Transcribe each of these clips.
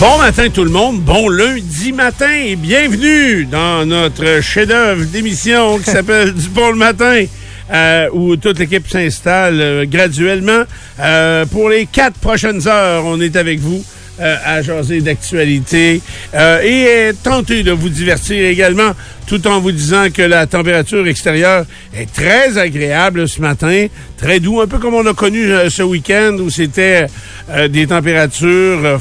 Bon matin tout le monde, bon lundi matin et bienvenue dans notre chef-d'œuvre d'émission qui s'appelle Du Bon le matin. euh, où toute l'équipe s'installe euh, graduellement. Euh, pour les quatre prochaines heures, on est avec vous euh, à jaser d'actualité euh, et tenter de vous divertir également, tout en vous disant que la température extérieure est très agréable ce matin, très doux, un peu comme on a connu ce week-end où c'était euh, des températures euh,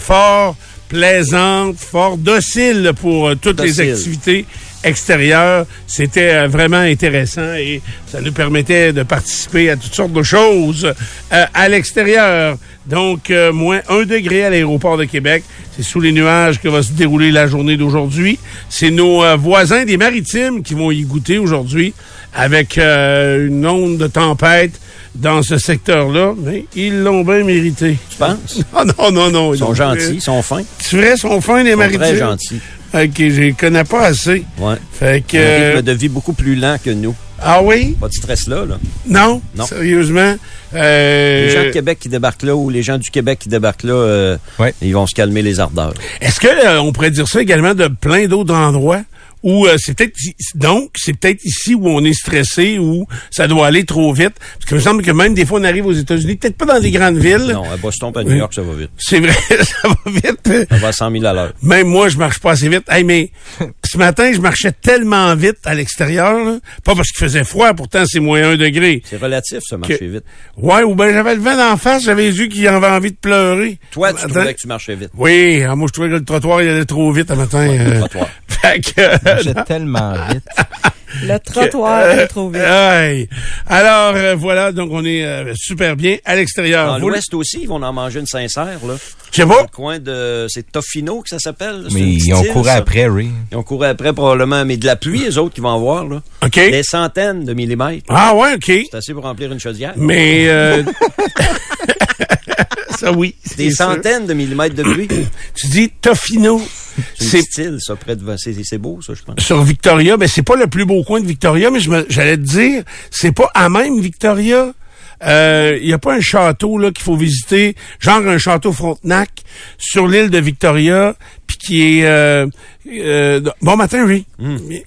fort plaisantes, fort dociles pour euh, toutes les Docile. activités extérieures. C'était euh, vraiment intéressant et ça nous permettait de participer à toutes sortes de choses euh, à l'extérieur. Donc, moins un degré à l'aéroport de Québec. C'est sous les nuages que va se dérouler la journée d'aujourd'hui. C'est nos voisins des maritimes qui vont y goûter aujourd'hui avec une onde de tempête dans ce secteur-là, mais ils l'ont bien mérité. Tu penses? Ah non, non, non. Ils sont gentils, ils sont fins. Tu vrai, sont fins, les Ils sont maritimes? très gentils. OK, je les connais pas assez. Ouais. Fait que... Un euh, rythme de vie beaucoup plus lent que nous. Ah oui? Pas de stress là, là. Non? Non. Sérieusement? Euh, Les gens de Québec qui débarquent là ou les gens du Québec qui débarquent là, euh, Ouais. ils vont se calmer les ardeurs. Est-ce que euh, on pourrait dire ça également de plein d'autres endroits? Où euh, c'est peut-être donc c'est peut-être ici où on est stressé où ça doit aller trop vite parce que il me semble que même des fois on arrive aux États-Unis peut-être pas dans des grandes villes Non, à Boston, pas à New. York, ça va vite. c'est vrai ça va vite Ça va à 100 000 à l'heure. même moi je marche pas assez vite hey, mais ce matin je marchais tellement vite à l'extérieur pas parce qu'il faisait froid pourtant c'est moins un degré C'est relatif, ça, marcher Que- vite. ouais ou ben j'avais le vent d'en face j'avais les yeux qui avaient envie de pleurer Toi, tu trouvais que tu marchais vite. oui ah, moi je trouvais que le trottoir il allait trop vite un matin le euh, trottoir. Fait que, J'ai tellement vite. Le trottoir Euh, est trop vite. aïe. Alors euh, voilà, donc on est euh, super bien à l'extérieur. Dans Vous- l'Ouest aussi, ils vont en manger une sincère, là. Je sais Dans pas. le coin de... C'est Tofino que ça s'appelle? C'est Mais petite ils ont île, couru ça. après, Ray. Ils ont couru après probablement, mais de la pluie, les autres qui vont avoir, là. OK. Des centaines de millimètres. Ah ouais, OK. C'est assez pour remplir une chaudière. Mais euh, ça oui. Des sûr. centaines de millimètres de pluie. Tu dis Tofino. C'est île, ça, près de... C'est c'est beau, ça, je pense. sur Victoria, mais c'est pas le plus beau coin de Victoria, mais j'allais te dire, c'est pas à même Victoria. Il y a pas un château là qu'il faut visiter, genre un château Frontenac sur l'île de Victoria, puis qui est euh, euh, bon matin, oui.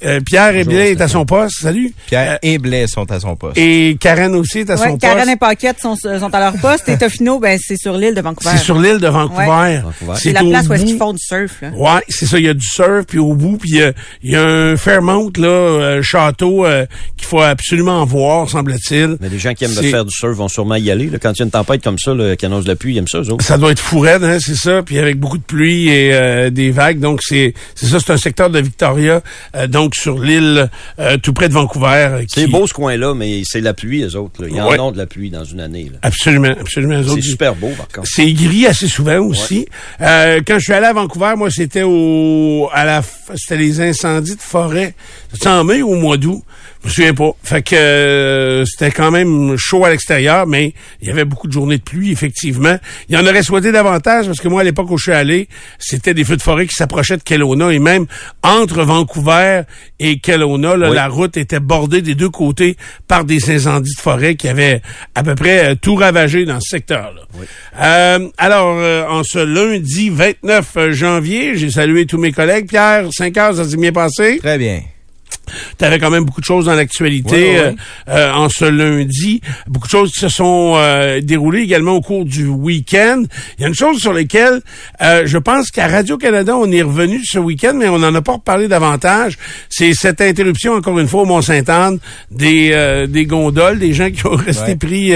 Euh, Pierre Bonjour, Eblé est à son poste. Salut. Pierre et Blais sont à son poste. Et Karen aussi est à Ouais, son Karen poste. et Paquette sont, sont à leur poste et Tofino, ben, c'est sur l'île de Vancouver. C'est sur l'île de Vancouver. Vancouver. C'est la place où est-ce qu'ils font du surf, là. Ouais, c'est ça. Il y a du surf, puis au bout, puis il y a- il y, a un Fairmount, là, château, euh, qu'il faut absolument voir, semble-t-il. Mais les gens qui aiment faire du surf vont sûrement y aller. là. Quand il y a une tempête comme ça, là, qui annonce de la pluie, ils aiment ça, eux autres. Ça doit être fou raide, hein, c'est ça. Puis avec beaucoup de pluie et euh, des vagues. Donc, c'est ça, c'est un secteur de Victoria, euh, donc sur l'île euh, tout près de Vancouver. euh, C'est beau ce coin-là, mais c'est la pluie, eux autres. Là. Ils en Ouais. ont de la pluie dans une année. là. Absolument, absolument. C'est super beau, par contre. C'est gris assez souvent aussi. Quand je suis allé à Vancouver, moi, c'était au à la c'était les incendies de forêt. C'était en mai ou au mois d'août. Je me souviens pas. Fait que euh, c'était quand même chaud à l'extérieur, mais il y avait beaucoup de journées de pluie, effectivement. Il y en aurait souhaité davantage parce que moi, à l'époque où je suis allé, c'était des feux de forêt qui s'approchaient de Kelowna et même entre Vancouver et Kelowna, là, Oui. la route était bordée des deux côtés par des incendies de forêt qui avaient à peu près euh, tout ravagé dans ce secteur-là. Euh, alors, euh, en ce lundi 29 janvier, j'ai salué tous mes collègues. Pierre, 5 heures, ça s'est bien passé? Très bien. Tu avais quand même beaucoup de choses dans l'actualité Ouais, ouais, euh, ouais. euh, en ce lundi. Beaucoup de choses qui se sont euh, déroulées également au cours du week-end. Il y a une chose sur laquelle euh, je pense qu'à Radio-Canada, on est revenu ce week-end, mais on n'en a pas reparlé davantage. C'est cette interruption, encore une fois, au Mont-Sainte-Anne, des, euh, des gondoles, des gens qui ont resté pris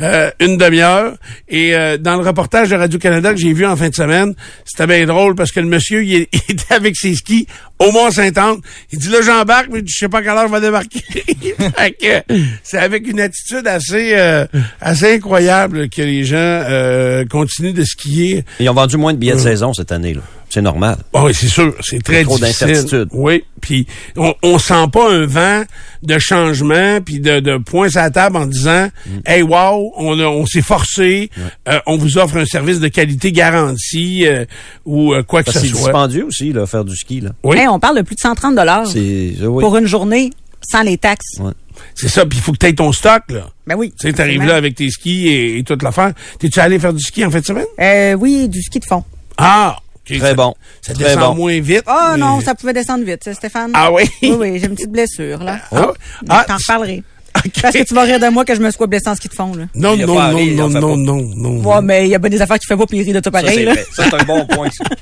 euh, une demi-heure. Et euh, dans le reportage de Radio-Canada que j'ai vu en fin de semaine, c'était bien drôle parce que le monsieur, il était avec ses skis au Mont-Saint-Anne. Il dit là, j'embarque, mais je sais pas à quelle heure je vais débarquer. Fait que c'est avec une attitude assez euh, assez incroyable que les gens euh, continuent de skier. Ils ont vendu moins de billets de saison cette année. là. C'est normal. Ah oui, c'est sûr, c'est très trop difficile. d'incertitudes. Oui, puis on, on sent pas un vent de changement puis de, de points à la table en disant Mm. Hey wow, on, a- on s'est forcé, euh, on vous offre un service de qualité garantie euh, ou euh, quoi que Parce que ce c'est soit. dispendieux aussi, là, faire du ski. Là. Oui. Hey, on parle de plus de 130 dollars C'est, oui. pour une journée sans les taxes. Ouais. C'est ça, puis il faut que tu aies ton stock là. Ben oui. Tu sais, t'arrives là avec tes skis et, et toute l'affaire. T'es-tu allé faire du ski en fin de semaine? Euh, oui, du ski de fond. Ah! Très ça- bon. Ça Très descend bon. moins vite. Oh mais- non, ça pouvait descendre vite, ça, Stéphane. Ah oui? Oui, oui, j'ai une petite blessure, là. Ah, Je ah, t'en reparlerai. ok. Parce que tu vas rire de moi que je me sois blessé en ski de fond, là. Non, non, non, non, non, non, non. Ouais, mais il y a bien des affaires qui fait pas puis il rit de tout Ça, pareil, c'est là. vrai. Ça, c'est un bon point. ça.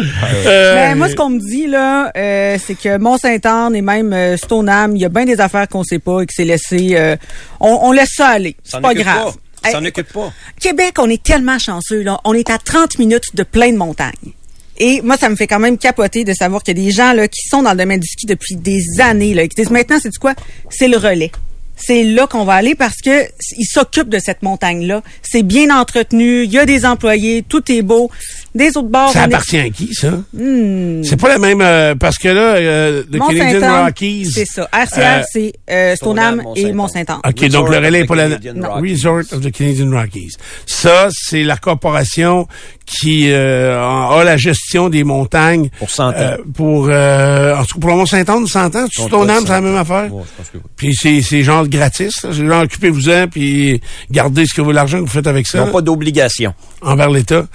Euh, Ben, moi, ce qu'on me dit, là, euh, c'est que Mont-Saint-Anne et même euh, Stoneham, il y a bien des affaires qu'on sait pas et que c'est laissé... euh, on, on laisse ça aller. C'est pas grave. Pas. S'en occupe pas. Québec, on est tellement chanceux, là. On est à 30 minutes de pleine montagne. Et moi, ça me fait quand même capoter de savoir qu'il y a des gens là qui sont dans le domaine du ski depuis des années, là, qui disent maintenant, c'est quoi? C'est le relais. C'est là qu'on va aller parce que ils s'occupent de cette montagne-là. C'est bien entretenu, il y a des employés, tout est beau. Des autres bords, Ça on est- appartient à qui, ça? Hmm. C'est pas la même... euh, parce que là, euh, le Canadian Rockies... C'est ça. RCR, euh, c'est euh, Stoneham Stoneham, et Mont-Saint-Anne. OK, donc le relais est the pas la... Canadian non, Rockies. Resort of the Canadian Rockies. Ça, c'est la corporation qui euh, a la gestion des montagnes. Pour 100 ans. euh, pour, euh, en tout cas, pour le Mont-Saint-Anne, 100 ans. Tu Stoneham, 100 c'est la même affaire? Ouais, je pense que oui. Puis c'est, c'est genre gratis. C'est genre occupez-vous-en puis gardez ce que vous l'argent que vous faites avec Ils ça n'ont là, pas d'obligation. envers l'État.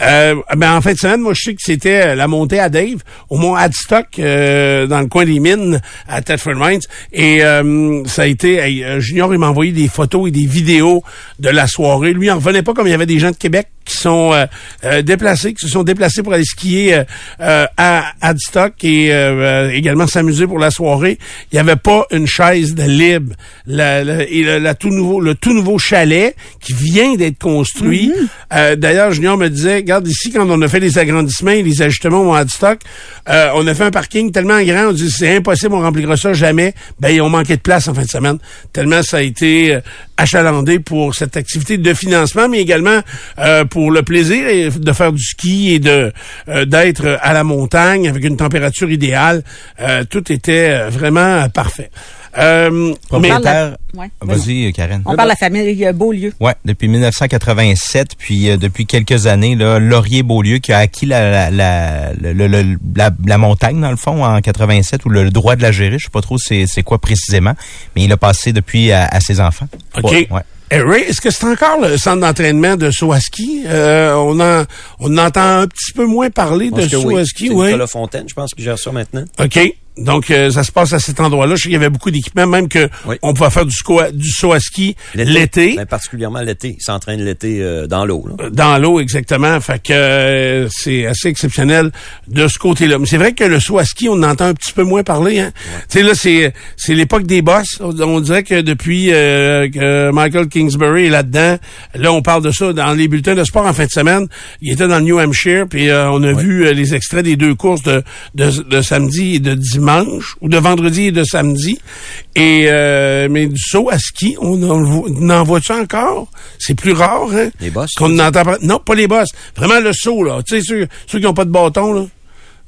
Euh, ben en fin de semaine, moi je sais que c'était euh, la montée à Dave au mont Adstock euh, dans le coin des mines à Thetford Mines et euh, ça a été hey, Junior il m'a envoyé des photos et des vidéos de la soirée. Lui il en revenait pas comme il y avait des gens de Québec qui sont euh, euh, déplacés, qui se sont déplacés pour aller skier euh, euh, à Adstock et euh, euh, également s'amuser pour la soirée. Il n'y avait pas une chaise de libre. La, la- et le, la tout nouveau, le tout nouveau chalet qui vient d'être construit. Euh, D'ailleurs, Junior me disait, regarde ici, quand on a fait les agrandissements et les ajustements au Adstock, euh, on a fait un parking tellement grand, on dit c'est impossible, on remplira ça jamais. Ben, ils ont manqué de place en fin de semaine. Tellement ça a été achalandé pour cette activité de financement, mais également euh, pour le plaisir et de faire du ski et de euh, d'être à la montagne avec une température idéale. Euh, tout était euh, vraiment euh, parfait. Euh, Propriétaire. Ouais. Vas-y, Karen. On parle de la famille Beaulieu. Ouais, depuis 1987, puis euh, depuis quelques années, là, Laurier Beaulieu qui a acquis la, la, la, la, la montagne, dans le fond, en 87, ou le, le droit de la gérer, je sais pas trop c'est c'est quoi précisément, mais il a passé depuis à, à ses enfants. OK. Ouais, ouais. Ray, est-ce que c'est encore le centre d'entraînement de saut à ski? Euh, on, en, on entend un petit peu moins parler de saut oui. oui. Nicolas Fontaine, je pense, qui gère ça maintenant. OK. Donc, euh, ça se passe à cet endroit-là. Je sais qu'il y avait beaucoup d'équipements, même que Oui. on pouvait faire du, sco- du saut à ski l'été. Ben, particulièrement l'été. Il s'entraîne l'été euh, dans l'eau. là. Euh, Dans l'eau, exactement. Fait que euh, c'est assez exceptionnel de ce côté-là. Mais c'est vrai que le saut à ski, on en entend un petit peu moins parler. Hein? Tu sais, là, c'est c'est l'époque des boss. On, on dirait que depuis euh, que Michael Kingsbury est là-dedans, là, on parle de ça dans les bulletins de sport en fin de semaine. Il était dans le New Hampshire, puis euh, on a vu les extraits des deux courses de, de, de samedi et de dimanche, ou de vendredi et de samedi. Et euh, mais du saut à ski, on en, voit-tu encore? C'est plus rare, hein? Les bosses, Qu'on n'entend pas. Non, pas les boss. Vraiment le saut, là. Tu sais, ceux, ceux qui n'ont pas de bâton, là.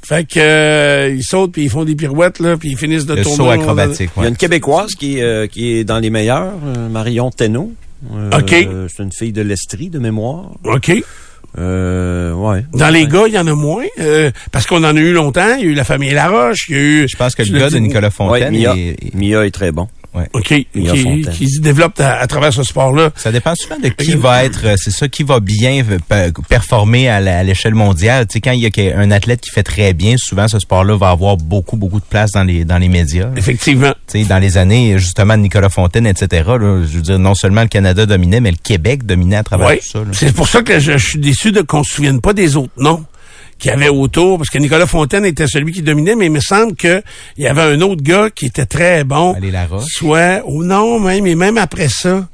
Fait que euh, ils sautent puis ils font des pirouettes là puis ils finissent de Le tourner. saut acrobatique, Il y a ouais. une Québécoise qui, est, euh, qui est dans les meilleurs, euh, Marion Thénault. Euh, OK. euh, c'est une fille de l'Estrie, de mémoire. OK. Euh, ouais. Dans les gars, il y en a moins euh, parce qu'on en a eu longtemps. Il y a eu la famille Laroche. Il y a eu. Je pense que le gars de Nicolas Ouais, Fontaine, Mia, est- est- Mia est très bon. OK. Qui, se développe à, à travers ce sport-là. Ça dépend souvent de qui va être, euh, c'est ça, qui va bien euh, pe- performer à l'échelle mondiale. Tu sais, quand il y a un athlète qui fait très bien, souvent ce sport-là va avoir beaucoup, beaucoup de place dans les dans les médias. Effectivement. Tu sais, dans les années justement de Nicolas Fontaine, etc. là, je veux dire, non seulement le Canada dominait, mais le Québec dominait à travers Ouais. tout ça. C'est pour ça que je, je suis déçu de qu'on se souvienne pas des autres noms qu'il y avait autour, parce que Nicolas Fontaine était celui qui dominait, mais il me semble que il y avait un autre gars qui était très bon. Allez, Laroche. Soit, ou non, même, et même après ça,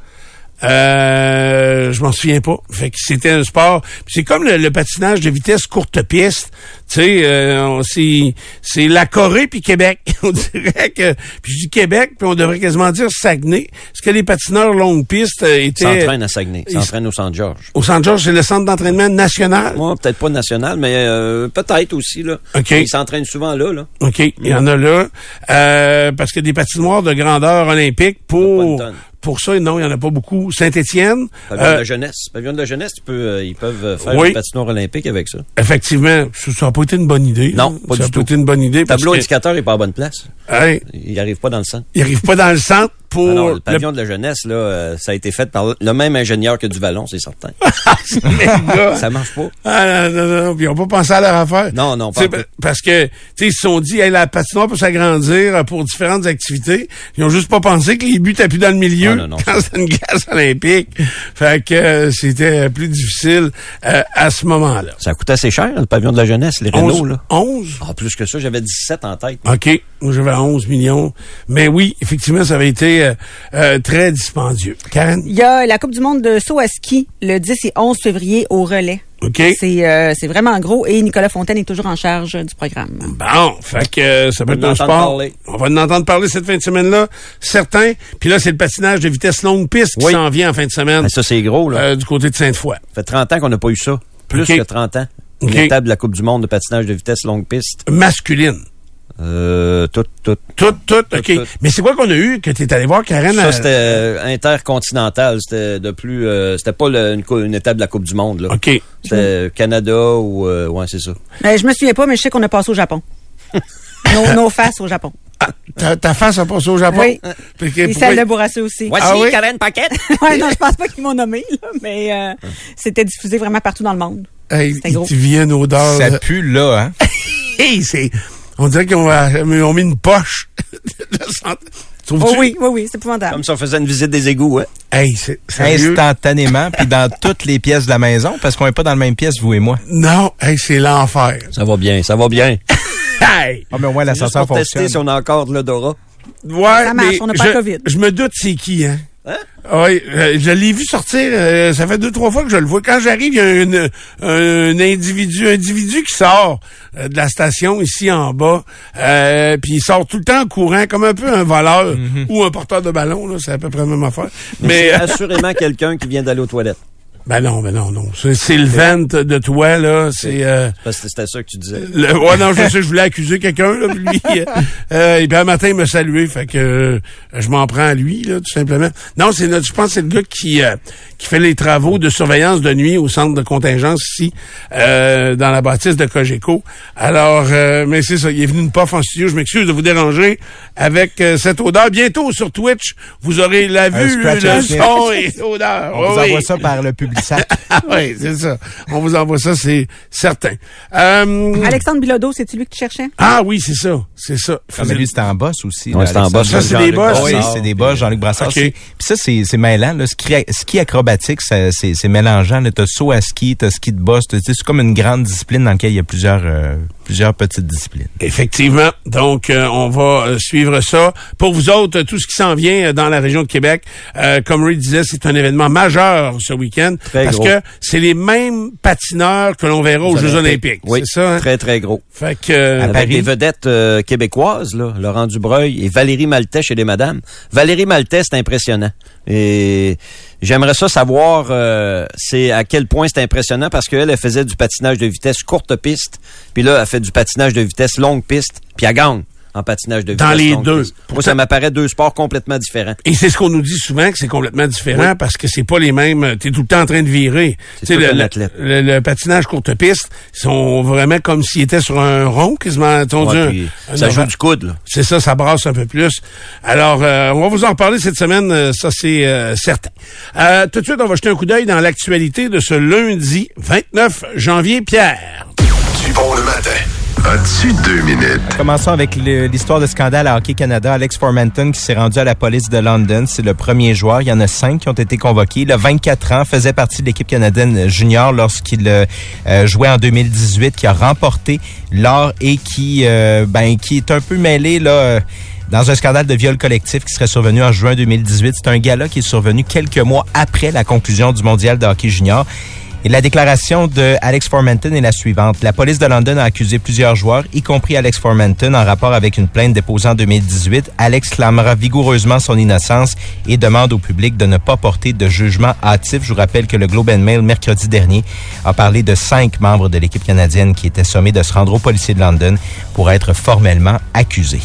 Euh, je m'en souviens pas. Fait que c'était un sport. C'est comme le, le patinage de vitesse courte piste. Tu sais, euh, c'est c'est la Corée puis Québec. on dirait que puis je dis Québec puis on devrait quasiment dire Saguenay. Est-ce que les patineurs longue piste euh, étaient S'entraîne à Saguenay. Ils- S'entraîne au Centre-Georges. au Centre Georges, c'est le centre d'entraînement national. Moi, peut-être pas national, mais euh, peut-être aussi, là. OK. Ils s'entraînent souvent là, là. OK, il y en a là. Euh, parce que des patinoires de grandeur olympique pour. Pour ça, non, il y en a pas beaucoup. Saint-Étienne, Pavillon euh, de la jeunesse. Pavillon de la jeunesse, tu peux, euh, ils peuvent euh, faire Oui. une patinoire olympique avec ça. effectivement, ça n'a pas été une bonne idée. Non, pas ça du tout. été une bonne idée. parce Tableau indicateur est pas à bonne place. hey, Il arrive pas dans le centre. il arrive pas dans le centre pour Ah non, le le- pavillon de la jeunesse, là, euh, ça a été fait par le même ingénieur que du Vallon, c'est certain. ça marche pas. Ah, non, non, non, ils n'ont pas pensé à leur affaire. Non, non, pas Parce que, tu sais, ils se sont dit, hey, la patinoire peut s'agrandir euh, pour différentes activités. Ils ont juste pas pensé que les buts plus dans le milieu Ah, non, non, quand c'est une glace olympique. Fait que euh, c'était plus difficile euh, à ce moment-là. Ça coûte assez cher, le pavillon de la jeunesse, les Renault, 11? là. 11? Ah, plus que ça, j'avais 17 en tête. OK. Moi, j'avais 11 millions. Mais oui, effectivement, ça avait été euh, euh, très dispendieux. Karen? Il y a la Coupe du monde de saut à ski le 10 et 11 février au relais. OK. C'est euh, c'est vraiment gros et Nicolas Fontaine est toujours en charge du programme. Bon, fait que euh, ça peut On être va un en sport. entendre parler. On va en entendre parler cette fin de semaine-là, certain. Puis là, c'est le patinage de vitesse longue piste qui Oui. s'en vient en fin de semaine Ah, ça, c'est gros, là. euh, du côté de Sainte-Foy. Ça fait 30 ans qu'on n'a pas eu ça. Plus que 30 ans. Une OK. étape de la Coupe du monde de patinage de vitesse longue piste. Masculine. Euh, tout, tout. Tout, tout, OK. tout. Mais c'est quoi qu'on a eu que tu es allé voir, Karen? Ça, euh, c'était euh, intercontinental. C'était de plus... euh, c'était pas le- une, étape de la Coupe du monde, là. OK. C'était Canada ou... euh, ouais, c'est ça. Euh, je me souviens pas, mais je sais qu'on a passé au Japon. nos, nos faces au Japon. Ta, ta face a passé au Japon? Oui. Et celle de Bourassa aussi. Voici Ah oui? Karen Paquette. ouais, non, je pense pas qu'ils m'ont nommé, là, mais euh, c'était diffusé vraiment partout dans le monde. Hey, C'était il gros. te vient une odeur. Ça là. pue là, hein? Hey, c'est... On dirait qu'ils ont, euh, ont mis une poche. de santé. Oh oui, oui, oui, c'est épouvantable. Comme si on faisait une visite des égouts, hein. Hey, c'est? Instantanément, puis dans toutes les pièces de la maison, parce qu'on est pas dans la même pièce, vous et moi. Non, hey, c'est l'enfer. Ça va bien, ça va bien. Hey! Ah, mais au moins, l'ascenseur pour tester fonctionne. si on a encore de l'odorat. Ouais, Ça marche, mais on n'a pas je, COVID. Je me doute c'est qui, hein? Hein? Oui, euh, je l'ai vu sortir, euh, ça fait deux, trois fois que je le vois. Quand j'arrive, il y a un, un individu, un individu qui sort euh, de la station ici en bas, euh, puis il sort tout le temps en courant, comme un peu un voleur Mhm. ou un porteur de ballon, c'est à peu près la même affaire. Mais Mais, c'est assurément quelqu'un qui vient d'aller aux toilettes. Ben non, ben non, non. C'est, c'est le vent de toi, là, c'est... Euh, Parce que c'était ça que tu disais. Le, ouais, non, je sais, je voulais accuser quelqu'un, là, lui, euh, euh, et puis un matin, il m'a salué, fait que euh, je m'en prends à lui, là, tout simplement. Non, c'est notre, je pense que c'est le gars qui euh, qui fait les travaux de surveillance de nuit au centre de contingence ici, euh, dans la bâtisse de Cogeco. Alors, euh, mais c'est ça, il est venu une pof en studio, je m'excuse de vous déranger avec euh, cette odeur. Bientôt sur Twitch, vous aurez la vue, le son et l'odeur. On vous Oui, envoie ça par le Ah oui, c'est ça. On vous envoie ça, c'est certain. Euh, Alexandre Bilodeau, c'est-tu lui que tu cherchais? ah oui, c'est ça, c'est ça. Ah, mais lui, c'était en boss aussi. Là, c'était en boss. Ça, c'est des boss, Ah oui, c'est des boss, Jean-Luc Brassard. Ok. c'est- Puis ça, c'est c'est mêlant. Là. Ski, ski acrobatique, c'est c'est mélangeant. T'as saut à ski, t'as ski de boss. C'est comme une grande discipline dans laquelle il y a plusieurs, euh, plusieurs petites disciplines. Effectivement. Donc, euh, on va euh, suivre ça. Pour vous autres, euh, tout ce qui s'en vient dans la région de Québec, euh, comme Ray disait, c'est un événement majeur ce week-end Très parce gros. que c'est les mêmes patineurs que l'on verra aux Jeux Olympiques. Oui, C'est ça. Hein? très, très gros. Fait que euh, Avec Paris. des vedettes québécoises, là, Laurent Dubreuil et Valérie Maltais chez les madames. Valérie Maltais, c'est impressionnant. Et j'aimerais ça savoir euh, à quel point c'est impressionnant parce qu'elle, elle faisait du patinage de vitesse courte piste, puis là, elle fait du patinage de vitesse longue piste, puis elle gagne en patinage de Dans vitesse les longue deux. piste. Moi, ça m'apparaît deux sports complètement différents. Et c'est ce qu'on nous dit souvent que c'est complètement différent parce que c'est pas les mêmes. T'es tout le temps en train de virer. C'est Tu le, le- athlète. le- le patinage courte piste, ils sont vraiment comme s'ils étaient sur un rond, quasiment. Ouais, un- ça joue du coude, là. C'est ça, ça brasse un peu plus. Alors, euh, on va vous en reparler cette semaine, euh, ça c'est euh, certain. Euh, tout de suite, on va jeter un coup d'œil dans l'actualité de ce lundi 29 janvier. Pierre. Du bon le matin. Commençons avec le- l'histoire de scandale à Hockey Canada. Alex Formanton qui s'est rendu à la police de London. C'est le premier joueur. Il y en a cinq qui ont été convoqués. Il a 24 ans, faisait partie de l'équipe canadienne junior lorsqu'il euh, euh, jouait en 2018, qui a remporté l'or et qui, euh, ben, qui est un peu mêlé là. dans un scandale de viol collectif qui serait survenu en juin 2018. C'est un gala qui est survenu quelques mois après la conclusion du mondial de hockey junior. Et la déclaration de Alex Formanton est la suivante. La police de London a accusé plusieurs joueurs, y compris Alex Formanton, en rapport avec une plainte déposée en 2018. Alex clamera vigoureusement son innocence et demande au public de ne pas porter de jugement hâtif. Je vous rappelle que le Globe and Mail, mercredi dernier, a parlé de cinq membres de l'équipe canadienne qui étaient sommés de se rendre au policier de London pour être formellement accusés.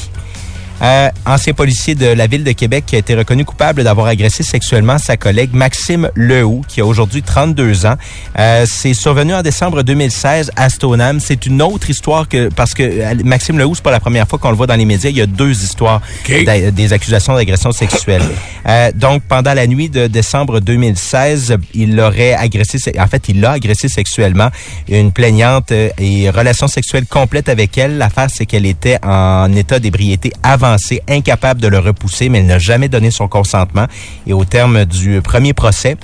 Euh, ancien policier de la ville de Québec qui a été reconnu coupable d'avoir agressé sexuellement sa collègue Maxime Lehoux, qui a aujourd'hui 32 ans. Euh, c'est survenu en décembre 2016 à Stoneham. C'est une autre histoire que parce que euh, Maxime Lehoux, c'est pas la première fois qu'on le voit dans les médias. Il y a deux histoires des accusations d'agression sexuelle. Euh, donc, pendant la nuit de décembre 2016, il aurait agressé, en fait, il l'a agressé sexuellement une plaignante euh, et relation sexuelle complète avec elle. L'affaire, c'est qu'elle était en état d'ébriété incapable de le repousser, mais elle n'a jamais donné son consentement. Et au terme du premier procès,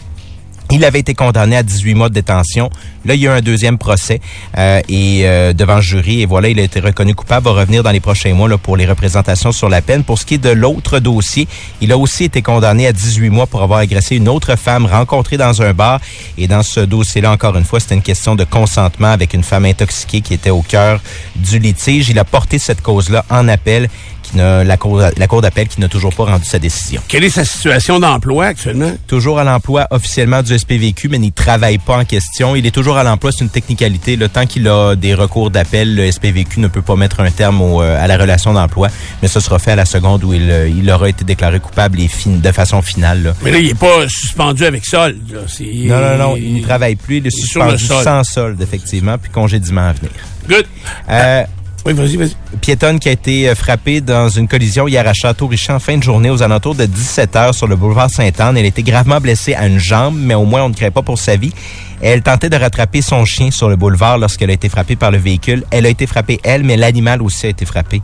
il avait été condamné à 18 mois de détention. Là, il y a eu un deuxième procès euh, et euh, devant jury. Et voilà, il a été reconnu coupable. Va revenir dans les prochains mois là, pour les représentations sur la peine. Pour ce qui est de l'autre dossier, il a aussi été condamné à 18 mois pour avoir agressé une autre femme rencontrée dans un bar. Et dans ce dossier-là, encore une fois, c'était une question de consentement avec une femme intoxiquée qui était au cœur du litige. Il a porté cette cause-là en appel. Qui n'a, la cour, la cour d'appel qui n'a toujours pas rendu sa décision. Quelle est sa situation d'emploi actuellement? Toujours à l'emploi officiellement du SPVQ, mais il travaille pas en question. Il est toujours à l'emploi, c'est une technicalité. Le temps qu'il a des recours d'appel, le SPVQ ne peut pas mettre un terme au, euh, à la relation d'emploi, mais ce sera fait à la seconde où il, euh, il aura été déclaré coupable et fin- de façon finale. là. Mais là, il est pas suspendu avec solde. là. Non, non, non, il ne travaille plus. Il est il est sur le suspendu sans solde, effectivement, puis congédiement à venir. Good. Euh, Oui, vas-y, vas-y. piétonne qui a été euh, frappée dans une collision hier à Château-Richer en fin de journée aux alentours de 17 heures sur le boulevard Sainte-Anne. Elle été gravement blessée à une jambe, mais au moins on ne crée pas pour sa vie. Elle tentait de rattraper son chien sur le boulevard lorsqu'elle a été frappée par le véhicule. Elle a été frappée, elle, mais l'animal aussi a été frappé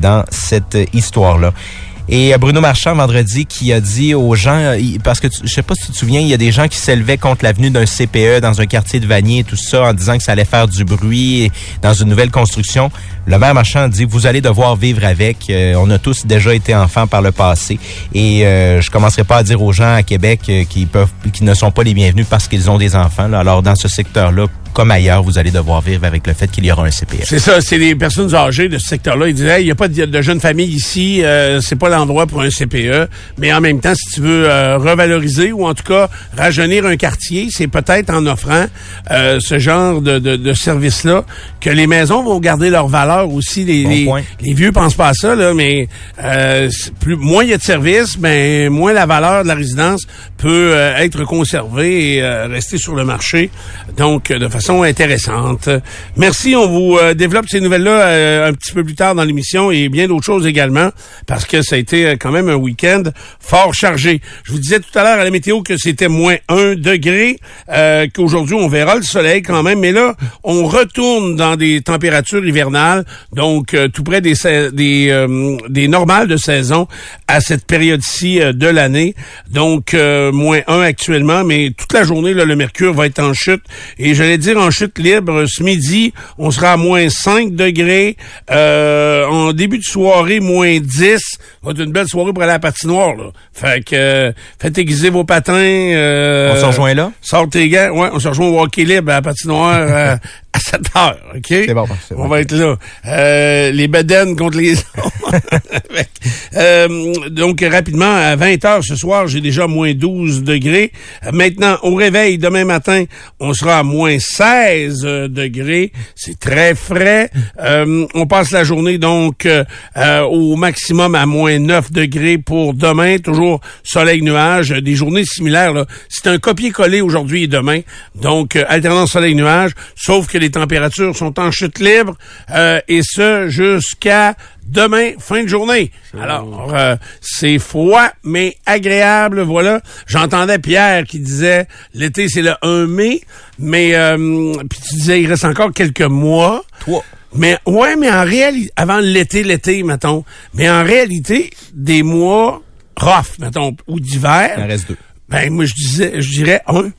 dans cette euh, histoire-là. Et euh, Bruno Marchand, vendredi, qui a dit aux gens, euh, parce que tu- je sais pas si tu te souviens, il y a des gens qui s'élevaient contre l'avenue d'un CPE dans un quartier de Vanier et tout ça, en disant que ça allait faire du bruit dans une nouvelle construction. Le maire Marchand dit, vous allez devoir vivre avec. Euh, on a tous déjà été enfants par le passé. Et euh, je commencerai pas à dire aux gens à Québec euh, qui peuvent, qui ne sont pas les bienvenus parce qu'ils ont des enfants. Alors, dans ce secteur-là, comme ailleurs, vous allez devoir vivre avec le fait qu'il y aura un CPE. C'est ça, c'est les personnes âgées de ce secteur-là. Ils disaient, il n'y a pas de, de jeunes familles ici, euh, c'est pas l'endroit pour un CPE. Mais en même temps, si tu veux euh, revaloriser ou en tout cas rajeunir un quartier, c'est peut-être en offrant euh, ce genre de, de, de service-là que les maisons vont garder leur valeur aussi. Les, Bon les, les vieux pensent pas à ça, là, mais euh, plus moins il y a de services, ben moins la valeur de la résidence peut euh, être conservée et euh, rester sur le marché. Donc, de façon intéressante. Merci, on vous euh, développe ces nouvelles-là euh, un petit peu plus tard dans l'émission et bien d'autres choses également, parce que ça a été euh, quand même un week-end fort chargé. Je vous disais tout à l'heure à la météo que c'était moins un degré, euh, qu'aujourd'hui on verra le soleil quand même, mais là, on retourne dans des températures hivernales, donc tout près des des, des normales de saison à cette période-ci de l'année. Donc moins 1 actuellement, mais toute la journée là, le mercure va être en chute et j'allais dire en chute libre ce midi, on sera à moins 5 degrés euh, en début de soirée moins 10. Ça va être une belle soirée pour aller à la patinoire là. Fait que euh, faites aiguiser vos patins euh, On se rejoint là? Sors tes gants. Ouais, on se rejoint au hockey libre à la patinoire à 7 heures, OK? C'est bon. On va être là. Euh, les bedaines contre les euh, donc, rapidement, à 20 heures ce soir, j'ai déjà moins 12 degrés. Maintenant, au réveil, demain matin, on sera à moins 16 euh, degrés. C'est très frais. Euh, on passe la journée, donc, euh, euh, au maximum à moins 9 degrés pour demain. Toujours soleil-nuage. Des journées similaires. là. C'est un copier-coller aujourd'hui et demain. Donc, alternance soleil-nuage, sauf que les températures sont en chute libre. euh, et ce, jusqu'à demain, fin de journée. Alors, euh, c'est froid, mais agréable, voilà. J'entendais Pierre qui disait, l'été, c'est le 1 mai, mais, euh, puis tu disais, il reste encore quelques mois. Toi. Mais ouais, mais en réalité, avant l'été, l'été, mettons. Mais en réalité, des mois rough, mettons, ou d'hiver. Il en reste deux. Ben moi je disais, je dirais un.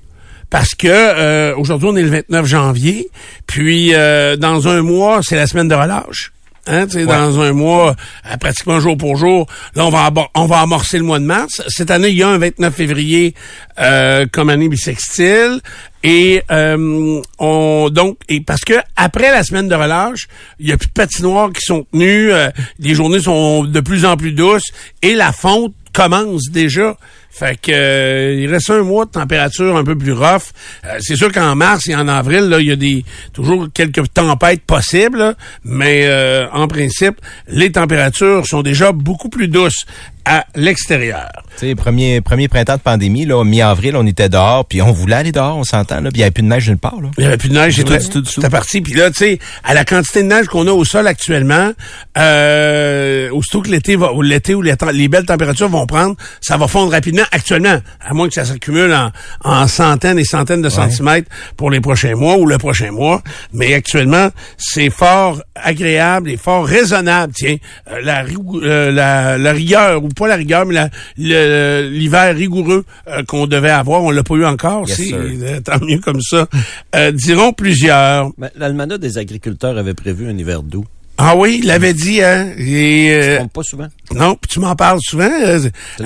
Parce que euh, aujourd'hui on est le 29 janvier, puis euh, dans un mois c'est la semaine de relâche. Hein, Dans un mois, euh, pratiquement jour pour jour, là on va on va amorcer le mois de mars. Cette année il y a un 29 février euh, comme année bissextile et euh, on donc et parce que après la semaine de relâche, il y a plus de patinoires qui sont tenues, euh, les journées sont de plus en plus douces et la fonte commence déjà. Fait que euh, il reste un mois de température un peu plus rough. Euh, c'est sûr qu'en mars et en avril, là, il y a des toujours quelques tempêtes possibles, mais euh, en principe, les températures sont déjà beaucoup plus douces à l'extérieur. Tu sais, premier, premier printemps de pandémie, là, mi-avril, on était dehors, puis on voulait aller dehors, on s'entend, là, puis il n'y avait plus de neige nulle part, là. Il n'y avait plus de neige, Du tout, tout, tout. c'était parti. Puis là, tu sais, à la quantité de neige qu'on a au sol actuellement, euh, aussitôt que l'été va, ou l'été où les, belles températures vont prendre, ça va fondre rapidement. Actuellement, à moins que ça s'accumule en, en centaines et centaines de centimètres pour les prochains mois ou le prochain mois. Mais actuellement, c'est fort agréable et fort raisonnable. Tiens, euh, la, euh, la, la rigueur ou pas la rigueur, mais l'hiver rigoureux euh, qu'on devait avoir, on l'a pas eu encore. Yes, euh, tant mieux comme ça. Euh, diront plusieurs. Ben, L'Almanach des agriculteurs avait prévu un hiver doux. Ah oui, il l'avait dit, hein. Et, euh, pas souvent? non, puis tu m'en parles souvent. euh,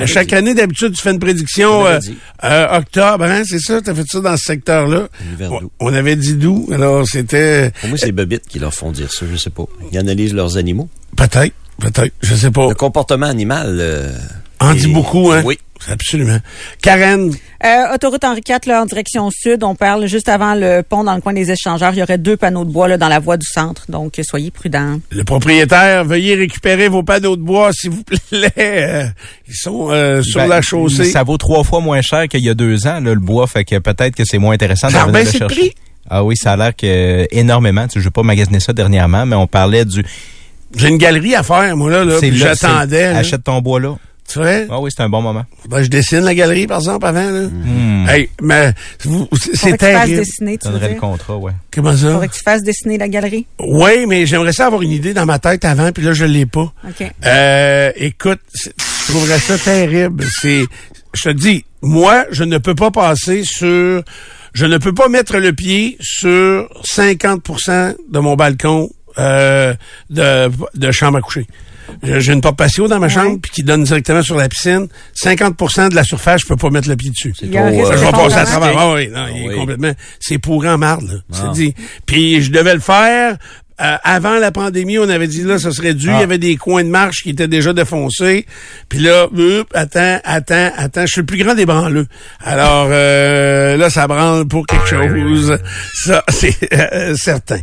chaque dit. année, d'habitude, tu fais une prédiction euh, octobre, hein, c'est ça? T'as fait ça dans ce secteur-là. On, doux. on avait dit d'où, alors c'était Pour moi, c'est les qui leur font dire ça, je sais pas. Ils analysent leurs animaux. peut-être, peut-être, je sais pas. Le comportement animal... euh, En dit beaucoup, hein? Oui. Absolument. Karen, Euh, autoroute Henri IV, là, en direction sud, on parle juste avant le pont dans le coin des échangeurs. Il y aurait deux panneaux de bois là, dans la voie du centre, donc soyez prudents. le propriétaire, veuillez récupérer vos panneaux de bois, s'il vous plaît. Euh, Ils sont euh, sur Ben, la chaussée. Ça vaut trois fois moins cher qu'il y a deux ans, là, le bois, fait que peut-être que c'est moins intéressant de Ça a revenir le chercher. prix? Ah oui, ça a l'air que euh, énormément. Tu sais, je vais pas magasiner ça dernièrement, mais on parlait du. J'ai une galerie à faire, moi, là, là c'est puis j'attendais. Achète ton bois là. Tu vois? Ah oui, c'est un bon moment. Ben, je dessine la galerie, par exemple, avant. Là. Hmm. Hey, mais c'est Faudrait que tu fasses terrible. dessiner, tu le contrat, ouais. Comment ça? Faudrait que tu fasses dessiner la galerie. Oui, mais j'aimerais ça avoir une idée dans ma tête avant, puis là, je l'ai pas. OK. Euh, écoute, je trouverais ça terrible. C'est, je te dis, moi, je ne peux pas passer sur, je ne peux pas mettre le pied sur 50% de mon balcon euh, de, de chambre à coucher. J'ai une porte patio dans ma chambre puis qui donne directement sur la piscine. 50% de la surface, je peux pas mettre le pied dessus. Un trop, je vais passer à travers. Ah oui, non, il est Oui. complètement. C'est pourri en marde, là. C'est Ah. dit. Puis je devais le faire. Euh, avant la pandémie, on avait dit là, ça serait dû. Il y avait des coins de marche qui étaient déjà défoncés. Puis là, hop, attends, attends, attends. Je suis le plus grand des branleux. Alors euh, là, ça branle pour quelque chose. Ça, c'est euh, certain.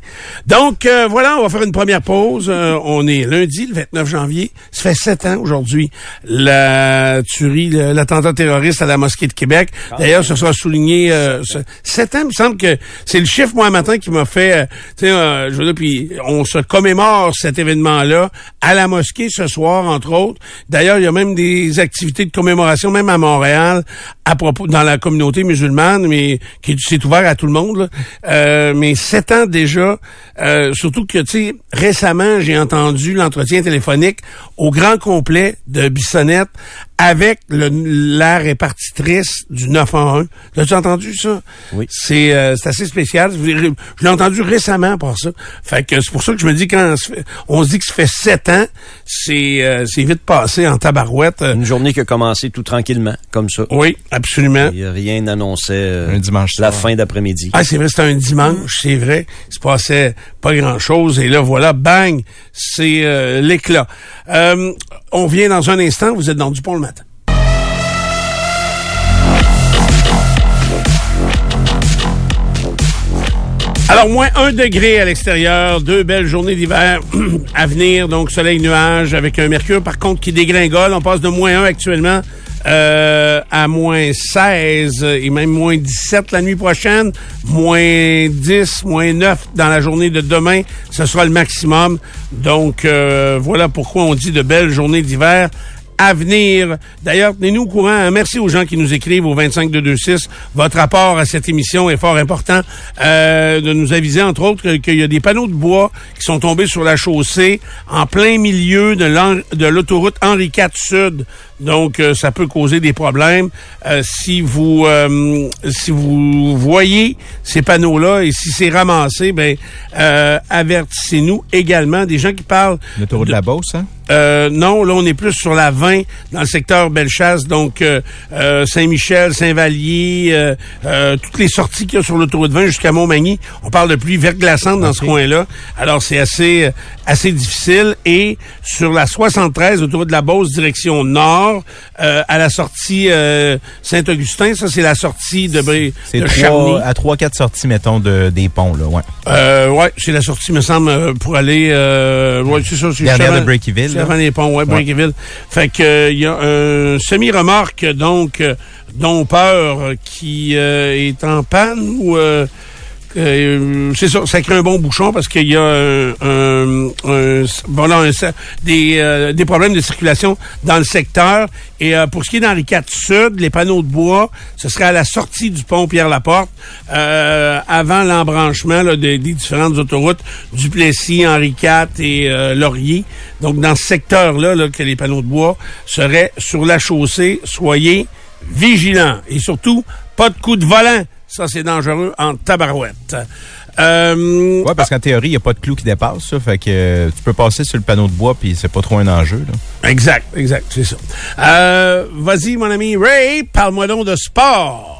Donc euh, voilà, on va faire une première pause. Euh, on est lundi, le 29 janvier. Ça fait sept ans aujourd'hui la tuerie, l'attentat terroriste à la mosquée de Québec. D'ailleurs, ce sera souligné. Euh, sept ans, il me semble que c'est le chiffre moi un matin qui m'a fait. euh, tu sais, euh, je veux dire, puis on se commémore cet événement-là à la mosquée ce soir, entre autres. D'ailleurs, il y a même des activités de commémoration, même à Montréal, à propos dans la communauté musulmane, mais qui c'est ouvert à tout le monde. Euh, mais sept ans déjà, euh, surtout que tu sais, récemment, j'ai entendu l'entretien téléphonique au grand complet de Bissonnette avec le, la répartitrice du 911. L'as-tu entendu ça? Oui. C'est euh, c'est assez spécial. Je l'ai entendu récemment par ça. Fait que c'est pour ça que je me dis quand on se fait- on se dit que ça fait sept ans, c'est euh, c'est vite passé en tabarouette. Euh, Une journée qui a commencé tout tranquillement, comme ça. Oui, absolument. A rien n'annonçait euh, Un dimanche la soir. fin d'après-midi. Ah, c'est vrai, c'était un dimanche, c'est vrai. Il se passait pas grand-chose. Et là, voilà, bang, c'est euh, l'éclat. Euh, on vient dans un instant. Vous êtes dans Dupont le matin. Alors, moins un degré à l'extérieur, deux belles journées d'hiver à venir, donc soleil, nuage, avec un mercure par contre qui dégringole. On passe de moins 1 actuellement euh, à moins 16 et même moins 17 la nuit prochaine, moins 10, moins 9 dans la journée de demain. Ce sera le maximum. Donc, euh, voilà pourquoi on dit de belles journées d'hiver à venir. D'ailleurs, tenez-nous au courant. Hein. Merci aux gens qui nous écrivent au 25226. Votre rapport à cette émission est fort important. Euh, de nous aviser, entre autres, qu'il y a des panneaux de bois qui sont tombés sur la chaussée en plein milieu de l'autoroute Henri IV Sud. Donc, euh, ça peut causer des problèmes. Euh, si vous si vous voyez ces panneaux-là et si c'est ramassé, ben avertissez-nous également. Des gens qui parlent... L'autoroute de la Beauce, hein? Euh, non, là, on est plus sur la 20 dans le secteur Bellechasse, donc euh, euh, Saint-Michel, Saint-Vallier, toutes les sorties qu'il y a sur l'autoroute 20 jusqu'à Montmagny. On parle de pluie verglaçante dans ce coin-là. Alors, c'est assez assez difficile. Et sur la 73, autour de la Beauce, direction nord, à la sortie Saint-Augustin, ça, c'est la sortie de, Bré, de À trois, quatre sorties, mettons, de, des ponts, là, ouais. ouais, c'est la sortie, me semble, pour aller... ouais, c'est ça, c'est Dernière de Breakyville avant les ponts, ouais, ouais. Fait que il y a un semi-remorque, donc, euh, dont peur, qui euh, est en panne ou... Euh, euh, c'est ça, ça crée un bon bouchon parce qu'il y a un, voilà, des, euh, des problèmes de circulation dans le secteur. Et euh, pour ce qui est d'Henri IV Sud, les panneaux de bois, ce serait à la sortie du pont Pierre-Laporte, avant l'embranchement des, différentes autoroutes du Plessis, Henri IV et Laurier. Donc dans ce secteur-là, là, que les panneaux de bois seraient sur la chaussée, soyez vigilants. Et surtout, pas de coup de volant. Ça, c'est dangereux en tabarouette. Euh, ouais, parce qu'en théorie, il n'y a pas de clou qui dépasse, ça. Fait que euh, tu peux passer sur le panneau de bois, puis c'est pas trop un enjeu. Là. Exact, exact, c'est ça. Euh, Vas-y, mon ami Ray, parle-moi donc de sport.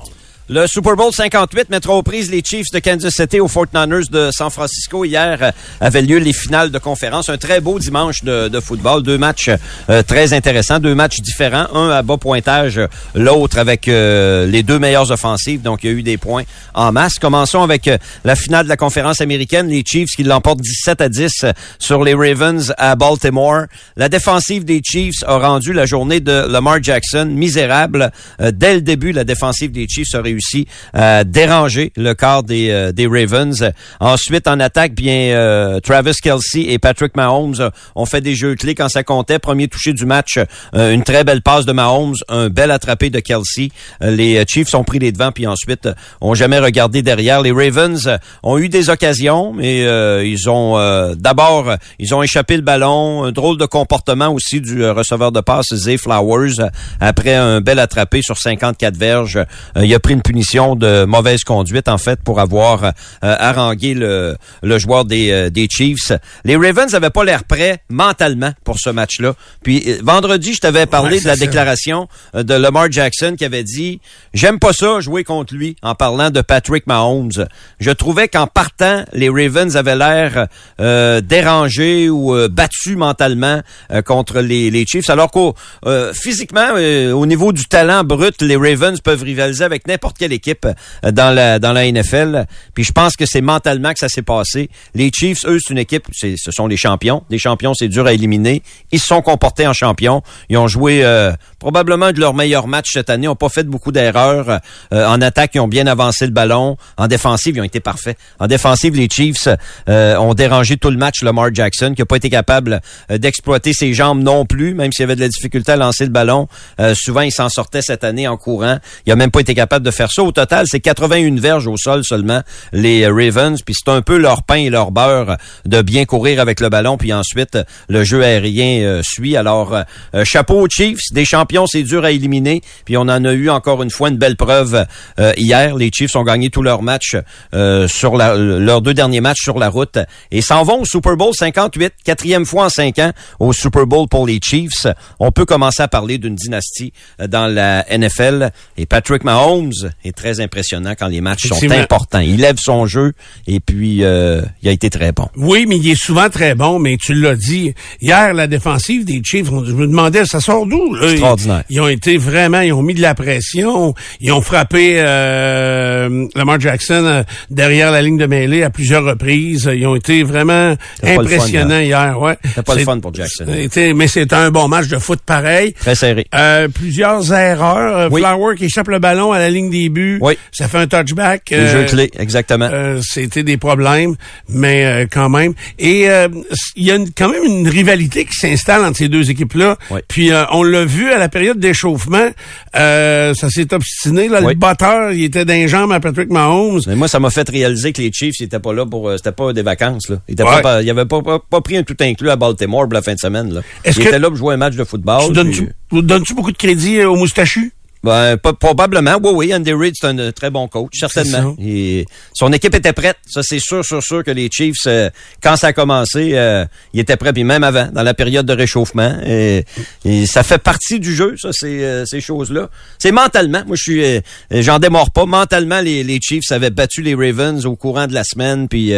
Le Super Bowl 58 mettra aux prises les Chiefs de Kansas City aux Niners de San Francisco. Hier euh, avaient lieu les finales de conférence. Un très beau dimanche de, football. Deux matchs euh, très intéressants, deux matchs différents. Un à bas pointage, l'autre avec euh, les deux meilleures offensives. Donc, il y a eu des points en masse. Commençons avec la finale de la conférence américaine. Les Chiefs qui l'emportent 17 à 10 sur les Ravens à Baltimore. La défensive des Chiefs a rendu la journée de Lamar Jackson misérable. dès le début, la défensive des Chiefs a réussi réussi à déranger le corps des, euh, des Ravens. Ensuite, en attaque, bien, euh, Travis Kelsey et Patrick Mahomes ont fait des jeux clés quand ça comptait. Premier touché du match, euh, une très belle passe de Mahomes, un bel attrapé de Kelsey. les Chiefs ont pris les devants, puis ensuite ont jamais regardé derrière. Les Ravens ont eu des occasions, mais ils ont d'abord, ils ont échappé le ballon. Un drôle de comportement aussi du receveur de passe, Zay Flowers, après un bel attrapé sur 54 verges. il a pris une punition de mauvaise conduite, en fait, pour avoir euh, harangué le, le joueur des, euh, des Chiefs. Les Ravens n'avaient pas l'air prêts mentalement pour ce match-là. Puis euh, vendredi, je t'avais parlé de la déclaration de Lamar Jackson qui avait dit « J'aime pas ça, jouer contre lui » en parlant de Patrick Mahomes. Je trouvais qu'en partant, les Ravens avaient l'air dérangés ou battus mentalement contre les, les Chiefs, alors qu'au physiquement, au niveau du talent brut, les Ravens peuvent rivaliser avec n'importe quelle équipe euh, dans la, dans la NFL. Puis je pense que c'est mentalement que ça s'est passé. Les Chiefs, eux, c'est une équipe, ce sont les champions. Les champions, c'est dur à éliminer. Ils se sont comportés en champions. Ils ont joué euh, probablement de leur meilleur match cette année. Ils n'ont pas fait beaucoup d'erreurs. Euh, en attaque, ils ont bien avancé le ballon. En défensive, ils ont été parfaits. En défensive, les Chiefs ont dérangé tout le match Lamar Jackson, qui n'a pas été capable d'exploiter ses jambes non plus, même s'il avait de la difficulté à lancer le ballon. souvent, il s'en sortait cette année en courant. Il a même pas été capable de faire ça. Au total, c'est 81 verges au sol seulement, les Ravens. Puis c'est un peu leur pain et leur beurre de bien courir avec le ballon. Puis ensuite, le jeu aérien euh, suit. Alors, euh, chapeau aux Chiefs. Des champions, c'est dur à éliminer. Puis on en a eu encore une fois une belle preuve euh, hier. Les Chiefs ont gagné tous leurs matchs leurs deux derniers matchs sur la route et s'en vont au Super Bowl 58, quatrième fois en cinq ans au Super Bowl pour les Chiefs. On peut commencer à parler d'une dynastie dans la NFL. Et Patrick Mahomes est très impressionnant quand les matchs sont importants. Il lève son jeu et puis euh, il a été très bon. Oui, mais il est souvent très bon, mais tu l'as dit. Hier, la défensive des Chiefs, je me demandais, ça sort d'où? extraordinaire. Ils ont été vraiment, ils ont mis de la pression. Ils ont frappé euh, Lamar Jackson euh, derrière la ligne de mêlée à plusieurs reprises. Ils ont été vraiment fun, impressionnants hein. hier. Ouais. C'était pas le fun pour Jackson. mais c'était un bon match de foot pareil. Très serré. Euh, plusieurs erreurs. Euh, Oui. Flower qui échappe le ballon à la ligne des buts. Oui. Ça fait un touchback. Euh, jeux clés, exactement. euh, c'était des problèmes, mais euh, quand même. Et euh, il y a une- quand même une rivalité qui s'installe entre ces deux équipes-là. Oui. Puis euh, on l'a vu à la période d'échauffement, euh, ça s'est obstiné. Là, Oui. Le batteur, il était d'un jambe à Patrick Mahomes. Mais moi, ça m'a fait réaliser que les Chiefs, ils étaient pas là pour, euh, c'était pas des vacances, là. Ils Ouais. pas, ils avaient pas, pas, pas pris un tout inclus à Baltimore pour la fin de semaine, là. Est-ce Ils étaient là pour jouer un match de football. Tu puis- donnes-tu beaucoup de crédit euh, au moustachu? Ben, pas- probablement. Oui, oui, Andy Reid, c'est un euh, très bon coach, certainement. Et son équipe était prête. Ça, c'est sûr, sûr, sûr que les Chiefs, euh, quand ça a commencé, euh, ils étaient prêts, puis même avant, dans la période de réchauffement. Et, et ça fait partie du jeu, ça, ces, euh, ces choses-là. C'est mentalement. Moi, je suis, j'en démords pas. Mentalement, les, les Chiefs avaient battu les Ravens au courant de la semaine, puis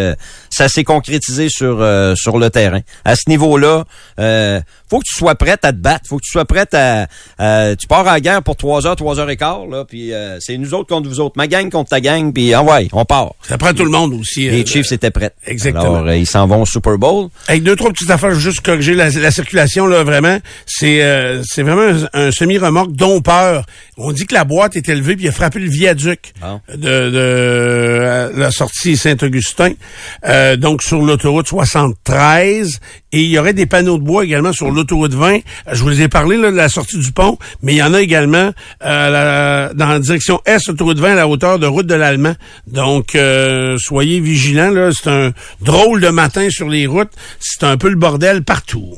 ça s'est concrétisé sur sur le terrain. À ce niveau-là, faut que tu sois prête à te battre. Faut que tu sois prête à, à- tu pars à la guerre pour trois heures, trois heures et quart, là, puis euh, c'est nous autres contre vous autres, ma gang contre ta gang, puis ah ouais, on part. Ça prend tout le monde aussi. Les euh, Chiefs étaient prêts. Exactement. Alors, euh, ils s'en vont au Super Bowl. Avec deux, trois petites affaires, juste corriger la, la circulation, là, vraiment. C'est euh, c'est vraiment un, un semi-remorque dont peur. On dit que la boîte est élevée, puis il a frappé le viaduc Bon. de, de euh, la sortie Saint-Augustin. Euh, donc, sur l'autoroute 73. Et il y aurait des panneaux de bois également sur l'autoroute 20. Euh, Je vous ai parlé là, de la sortie du pont, mais il y en a également euh, dans la direction Est, autoroute 20, à la hauteur de route de l'Allemand. Donc, euh, soyez vigilants. C'est un drôle de matin sur les routes. C'est un peu le bordel partout.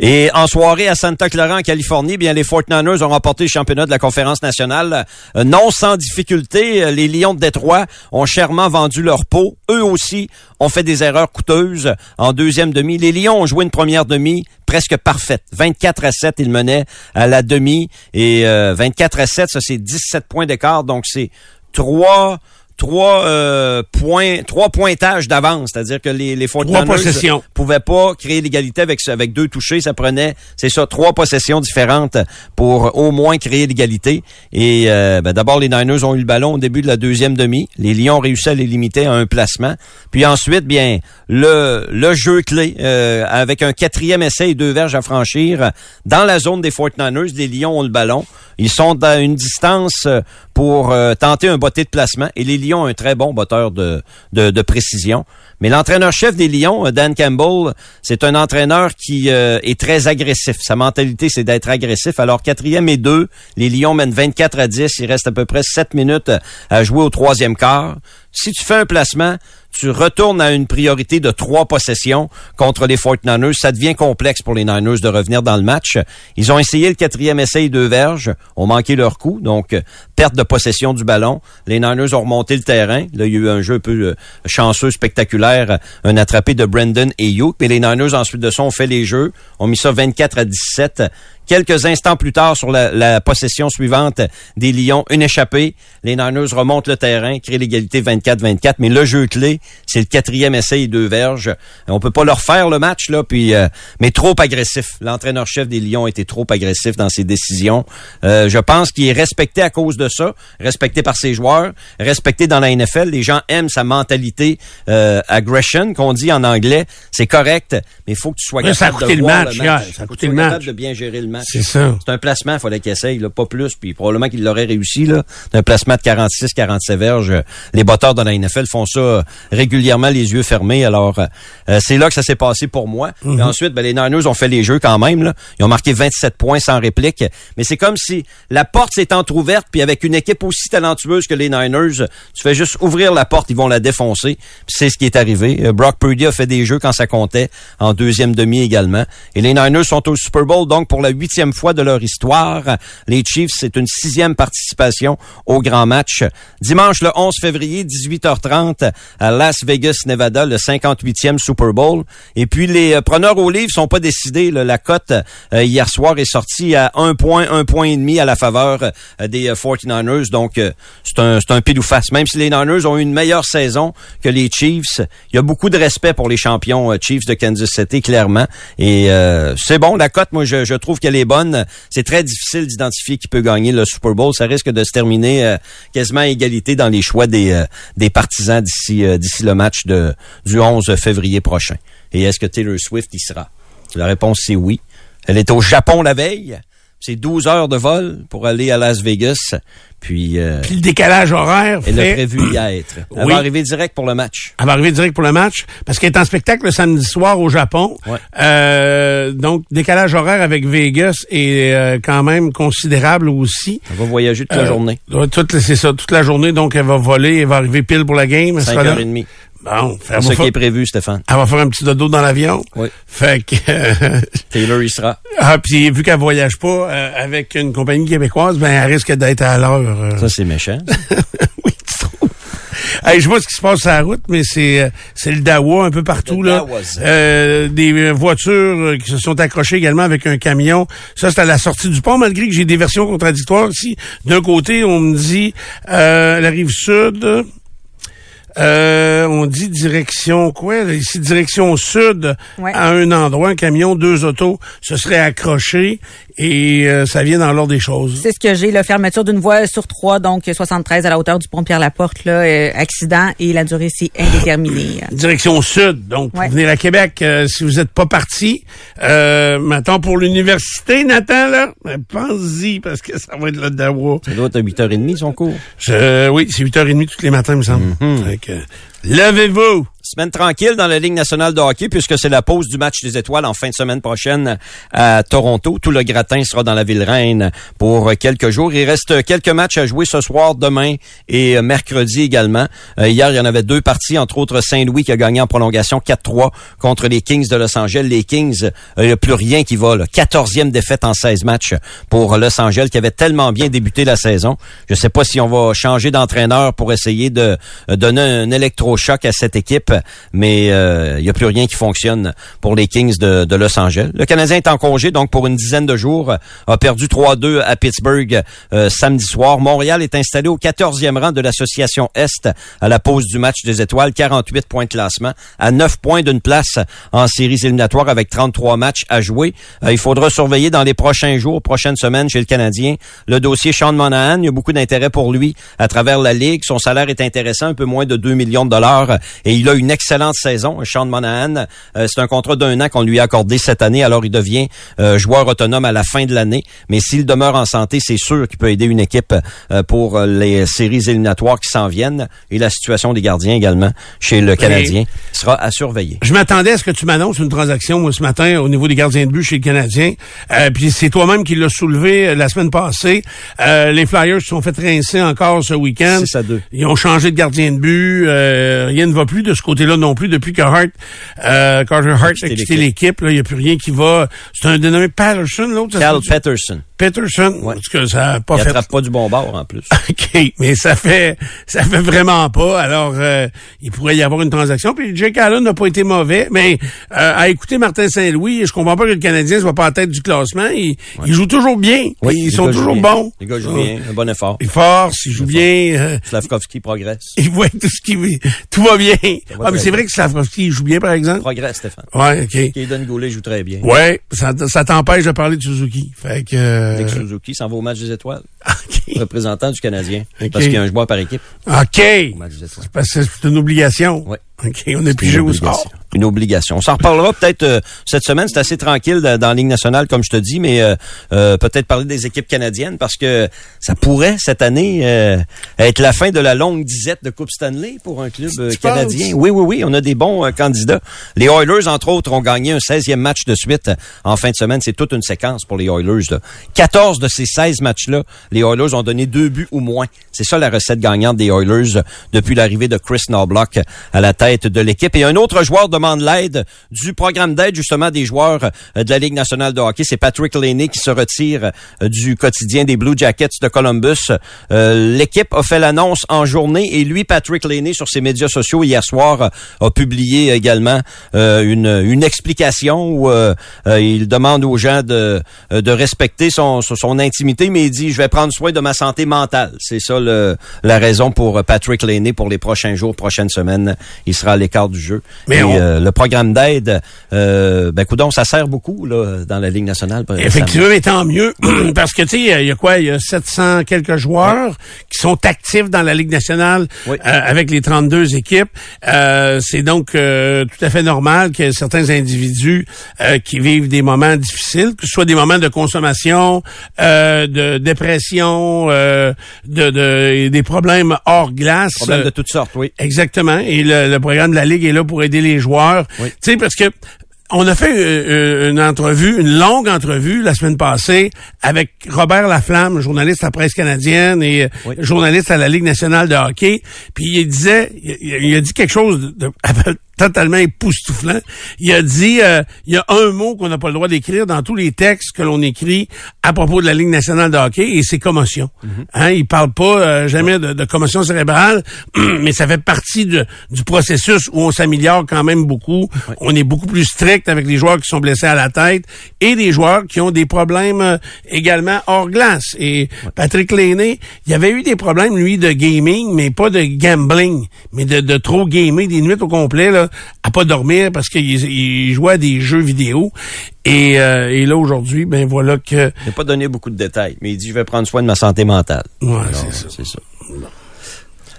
Et en soirée à Santa Clara, en Californie, bien les 49ers ont remporté le championnat de la conférence nationale. Euh, non sans difficulté, Euh, les Lions de Détroit ont chèrement vendu leur peau. Eux aussi ont fait des erreurs coûteuses en deuxième demi. Les Lions ont joué une première demi presque parfaite. 24 à 7, ils menaient à la demi. Et euh, 24 à 7, ça c'est 17 points d'écart. Donc c'est trois trois euh, points trois pointages d'avance, c'est-à-dire que les les 49ers possessions. pouvaient pas créer l'égalité avec avec deux touchés, ça prenait c'est ça trois possessions différentes pour au moins créer l'égalité et euh, ben, d'abord les Niners ont eu le ballon au début de la deuxième demi, les Lions réussi à les limiter à un placement, puis ensuite bien le le jeu clé euh, avec un quatrième essai et deux verges à franchir dans la zone des 49ers, les Lions ont le ballon, ils sont à une distance euh, pour euh, tenter un botté de placement et les Lions ont un très bon botteur de, de, précision. Mais l'entraîneur-chef des Lions, euh, Dan Campbell, c'est un entraîneur qui est très agressif. Sa mentalité, c'est d'être agressif. Alors, quatrième et deux, les Lions mènent 24 à 10. Il reste à peu près 7 minutes à jouer au troisième quart. Si tu fais un placement, tu retournes à une priorité de trois possessions contre les 49ers. Ça devient complexe pour les Niners de revenir dans le match. Ils ont essayé le quatrième essai et deux verges, ont manqué leur coup, donc euh, perte de possession du ballon. Les Niners ont remonté le terrain. Là, il y a eu un jeu un peu euh, chanceux, spectaculaire, un attrapé de Brendan et Youk. Mais les Niners, ensuite de ça, ont fait les jeux, ont mis ça 24 à 17. Quelques instants plus tard, sur la, la possession suivante des Lions, une échappée. Les Niners remontent le terrain, créent l'égalité 24-24. Mais le jeu clé, c'est le quatrième essai et deux verges. On peut pas leur faire le match, là, puis euh, mais trop agressif. L'entraîneur-chef des Lions était trop agressif dans ses décisions. Euh, je pense qu'il est respecté à cause de ça, respecté par ses joueurs, respecté dans la NFL. Les gens aiment sa mentalité euh, aggression, qu'on dit en anglais. C'est correct, mais il faut que tu sois Ouais, ça a capable coûté de le voir match le hier. match. Ça a Faut que coûté tu le sois match. capable de bien gérer le match. C'est ça. C'est un placement, il fallait qu'il essaye, là, pas plus, puis probablement qu'il l'aurait réussi. là. C'est un placement de 46, 47 verges. Les batteurs de la NFL font ça euh, régulièrement, les yeux fermés. Alors, euh, c'est là que ça s'est passé pour moi. Mhm. Ensuite, ben, les Niners ont fait les jeux quand même. Là. Ils ont marqué 27 points sans réplique. Mais c'est comme si la porte s'est entrouverte, puis avec une équipe aussi talentueuse que les Niners, tu fais juste ouvrir la porte, ils vont la défoncer. C'est ce qui est arrivé. Euh, Brock Purdy a fait des jeux quand ça comptait, en deuxième demi également. Et les Niners sont au Super Bowl, donc pour la huitième fois de leur histoire. Les Chiefs, c'est une sixième participation au grand match. Dimanche le 11 février, 18h30, à Las Vegas, Nevada, le 58e Super Bowl. Et puis les euh, preneurs au livre sont pas décidés. La cote euh, hier soir est sortie à un point, un point et demi à la faveur euh, des euh, 49ers. Donc c'est un, un pile ou face. Même si les Niners ont eu une meilleure saison que les Chiefs, il y a beaucoup de respect pour les champions Chiefs de Kansas City, clairement. Et c'est bon, la cote, moi je, je trouve qu'elle est c'est très difficile d'identifier qui peut gagner le Super Bowl. Ça risque de se terminer euh, quasiment à égalité dans les choix des, euh, partisans d'ici euh, d'ici le match du 11 février prochain. Et est-ce que Taylor Swift y sera? La réponse, c'est oui. Elle est au Japon la veille. C'est 12 heures de vol pour aller à Las Vegas. Puis, euh, Puis le décalage horaire elle fait... a prévu y être. Elle Oui. va arriver direct pour le match. Elle va arriver direct pour le match parce qu'elle est en spectacle le samedi soir au Japon. Ouais. Euh, donc, décalage horaire avec Vegas est euh, quand même considérable aussi. Elle va voyager toute la Euh, journée. ouais, toute, c'est ça, toute la journée. Donc, elle va voler, elle va arriver pile pour la game. Elle sera là. 5h30. Bon, C'est ce qui est prévu, Stéphane. elle va faire un petit dodo dans l'avion. Oui. Fait que... Taylor y sera. ah, puis vu qu'elle voyage pas euh, avec une compagnie québécoise, ben elle risque d'être à l'heure. euh. Ça, c'est méchant. oui, tu trouves? Hey, je vois ce qui se passe sur la route, mais c'est euh, c'est le Dawa un peu partout Le là. Euh, des euh, voitures euh, qui se sont accrochées également avec un camion. Ça c'est à la sortie du pont, malgré que j'ai des versions contradictoires ici. D'un côté, on me dit euh, la rive sud. Euh, on dit direction quoi? là, ici, direction sud, Ouais. à un endroit, un camion, deux autos se seraient accrochés et euh, ça vient dans l'ordre des choses. C'est ce que j'ai, la fermeture d'une voie sur trois, donc 73 à la hauteur du pont Pierre-Laporte, là, euh, accident et la durée c'est indéterminé. direction sud. Donc, pour Ouais. venir à Québec, euh, si vous n'êtes pas parti, euh, maintenant pour l'université, Nathan, là, ben, pense-y, parce que ça va être le Dawa. Ça doit être à 8h30, son cours. Je- oui, c'est 8h30 tous les matins, il me semble. Fait que, levez-vous! Semaine tranquille dans la Ligue nationale de hockey puisque c'est la pause du match des étoiles en fin de semaine prochaine à Toronto. Tout le gratin sera dans la ville reine pour quelques jours. Il reste quelques matchs à jouer ce soir, demain et mercredi également. Euh, hier, il y en avait deux parties, entre autres Saint-Louis qui a gagné en prolongation 4-3 contre les Kings de Los Angeles. Les Kings, il n'y a plus rien qui va. Là. 14e défaite en 16 matchs pour Los Angeles qui avait tellement bien débuté la saison. Je sais pas si on va changer d'entraîneur pour essayer de euh, donner un électrochoc à cette équipe, mais euh, il n'y a plus rien qui fonctionne pour les Kings de, de Los Angeles. Le Canadien est en congé, donc pour une dizaine de jours, euh, a perdu 3-2 à Pittsburgh euh, samedi soir. Montréal est installé au 14e rang de l'association Est à la pause du match des étoiles, 48 points de classement, à 9 points d'une place en séries éliminatoires avec 33 matchs à jouer. Euh, il faudra surveiller dans les prochains jours, prochaines semaines chez le Canadien le dossier Sean Monahan. Il y a beaucoup d'intérêt pour lui à travers la Ligue. Son salaire est intéressant, un peu moins de 2 millions de dollars et il a une excellente saison. Sean Monahan, euh, c'est un contrat d'un an qu'on lui a accordé cette année, alors il devient euh, joueur autonome à la fin de l'année. Mais s'il demeure en santé, c'est sûr qu'il peut aider une équipe euh, pour euh, les séries éliminatoires qui s'en viennent et la situation des gardiens également chez le Canadien sera à surveiller. Je m'attendais à ce que tu m'annonces une transaction moi, ce matin au niveau des gardiens de but chez le Canadien. Euh, puis c'est toi-même qui l'as soulevé la semaine passée. Euh, les Flyers se sont fait rincer encore ce week-end. Ils ont changé de gardien de but. Euh, rien ne va plus de ce côté-là non plus depuis que Hart, euh, Carter Hart a quitté l'équipe. Il n'y a plus rien qui va. C'est un dénommé Patterson, l'autre. Cal? Peterson. Peterson. Ouais. Parce que ça a pas Il fait. attrape pas du bon bord en plus. OK, mais ça fait ça fait vraiment pas. Alors, euh, il pourrait y avoir une transaction. Puis Jake Allen n'a pas été mauvais, mais euh, à écouter Martin Saint-Louis, je comprends pas que le Canadien soit pas à la tête du classement. Il, il joue toujours bien. Oui, ils sont toujours bien. bons. Les gars jouent bien, un bon effort. Ils forcent, ils jouent bien. euh, Slavkovski progresse. voient tout ce qui tout va bien. va Ah, mais c'est vrai que Slavkovski joue bien, par exemple. Progresse, Stéphane. Ouais, OK. Kaden Goulet joue très bien. Ouais, ça, ça t'empêche de parler de Suzuki. Fait que. euh, Nick Suzuki s'en va au match des étoiles. OK. Représentant du Canadien. Ok. Parce qu'il y a un joueur par équipe OK. au match des étoiles. Parce que c'est une obligation. Ouais. OK, on est Une pigé au sport. Une obligation. On s'en reparlera peut-être euh, cette semaine. C'est assez tranquille dans, dans la Ligue nationale, comme je te dis, mais euh, euh, peut-être parler des équipes canadiennes parce que ça pourrait cette année euh, être la fin de la longue disette de Coupe Stanley pour un club euh, canadien. Oui, oui, oui. On a des bons euh, candidats. Les Oilers, entre autres, ont gagné un 16e match de suite en fin de semaine. C'est toute une séquence pour les Oilers. Là. 14 de ces 16 matchs-là, les Oilers ont donné deux buts ou moins. C'est ça la recette gagnante des Oilers depuis l'arrivée de Chris Knobloch à la tête de l'équipe. Et un autre joueur demande l'aide du programme d'aide justement des joueurs euh, de la Ligue nationale de hockey. C'est Patrick Laney qui se retire euh, du quotidien des Blue Jackets de Columbus. Euh, L'équipe a fait l'annonce en journée et lui, Patrick Laney, sur ses médias sociaux hier soir, euh, a publié également euh, une, une explication où euh, il demande aux gens de, de respecter son, son, intimité, mais il dit je vais prendre soin de ma santé mentale. C'est ça le, la raison pour Patrick Laney pour les prochains jours, prochaines semaines. Il sera à l'écart du jeu. Mais Et, on- euh, le programme d'aide, euh, ben coudon, ça sert beaucoup là, dans la Ligue nationale. Effectivement, mais tant mieux. Parce que, tu sais, il y a quoi? Il y a 700 quelques joueurs qui sont actifs dans la Ligue nationale Oui. euh, avec les 32 équipes. Euh, c'est donc euh, tout à fait normal que certains individus euh, qui vivent des moments difficiles, que ce soit des moments de consommation, euh, de dépression, euh, de, de- des problèmes hors glace. Problème euh, de toutes sortes, oui. Exactement. Et le, le programme de la Ligue est là pour aider les joueurs. Oui. Tu sais, parce que on a fait euh, euh, une entrevue, une longue entrevue la semaine passée avec Robert Laflamme, journaliste à la presse canadienne et euh, Oui. journaliste à la Ligue nationale de hockey. Puis il disait, il, a dit quelque chose de- totalement époustouflant. Il a dit, euh, il y a un mot qu'on n'a pas le droit d'écrire dans tous les textes que l'on écrit à propos de la Ligue nationale de hockey et c'est commotion. Hein, il parle pas euh, jamais de, de commotion cérébrale, mais ça fait partie de- du processus où on s'améliore quand même beaucoup. On est beaucoup plus strict avec les joueurs qui sont blessés à la tête et des joueurs qui ont des problèmes euh, également hors glace. Et Patrick Lainé, il y avait eu des problèmes, lui, de gaming, mais pas de gambling, mais de, de trop gamer des nuits au complet, là, à pas dormir parce qu'il il jouait à des jeux vidéo. Et, euh, et là, aujourd'hui, ben voilà que... Il n'a pas donné beaucoup de détails, mais il dit je vais prendre soin de ma santé mentale. Ouais, Alors, c'est ça. C'est ça.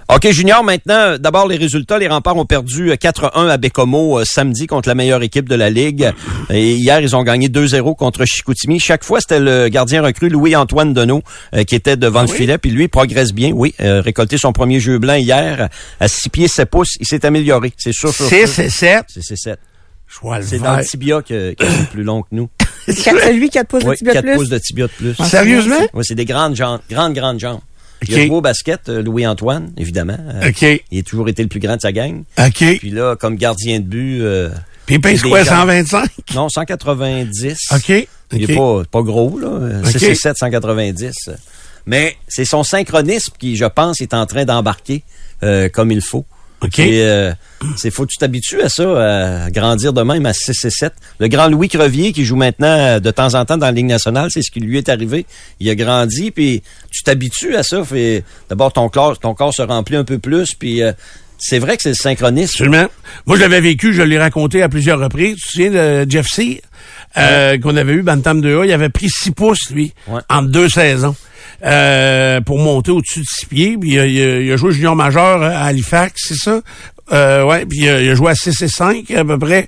OK, Junior, maintenant, d'abord les résultats. Les remparts ont perdu euh, 4-1 à Bécomo euh, samedi contre la meilleure équipe de la Ligue. Et hier, ils ont gagné 2-0 contre Chicoutimi. Chaque fois, c'était le gardien recru Louis-Antoine Deneau euh, qui était devant le filet. Puis lui, il progresse bien, oui. Euh, récolté son premier jeu blanc hier à 6 pieds 7 pouces. Il s'est amélioré, c'est sûr, sûr, 6 sûr. et 7. C'est c'est 7. Je vois le C'est dans le tibia que, que c'est plus long que nous. Celui qui a pouces de Oui, tibia de 4 plus? pouces de tibia de plus. Sérieusement? Oui, c'est des grandes jambes, grandes, grandes jambes. Il a joué au basket, euh, Louis-Antoine, évidemment. Euh, OK. Il a toujours été le plus grand de sa gang. OK. Puis là, comme gardien de but, euh, Puis il pèse quoi, gens. 125? non, 190. OK. Il OK. est pas, pas gros, là. Euh, OK. 6 7, 190. Mais c'est son synchronisme qui, je pense, est en train d'embarquer euh, comme il faut. Euh, c'est faut que tu t'habitues à ça, à grandir de même à 6 et 7. Le grand Louis Crevier qui joue maintenant euh, de temps en temps dans la Ligue nationale, c'est ce qui lui est arrivé. Il a grandi, puis tu t'habitues à ça. Fait d'abord ton corps, ton corps se remplit un peu plus, puis euh, c'est vrai que c'est le synchronisme. Absolument. Moi, je l'avais vécu, je l'ai raconté à plusieurs reprises. Tu te souviens de Jeff C, euh, qu'on avait eu Bantam 2A, il avait pris 6 pouces, lui, Ouais. en deux saisons. Euh, pour monter au-dessus de 6 pieds. Puis il a, il a- joué junior majeur à Halifax, c'est ça? Euh, ouais, puis il a, il a joué à 6 et 5 à peu près.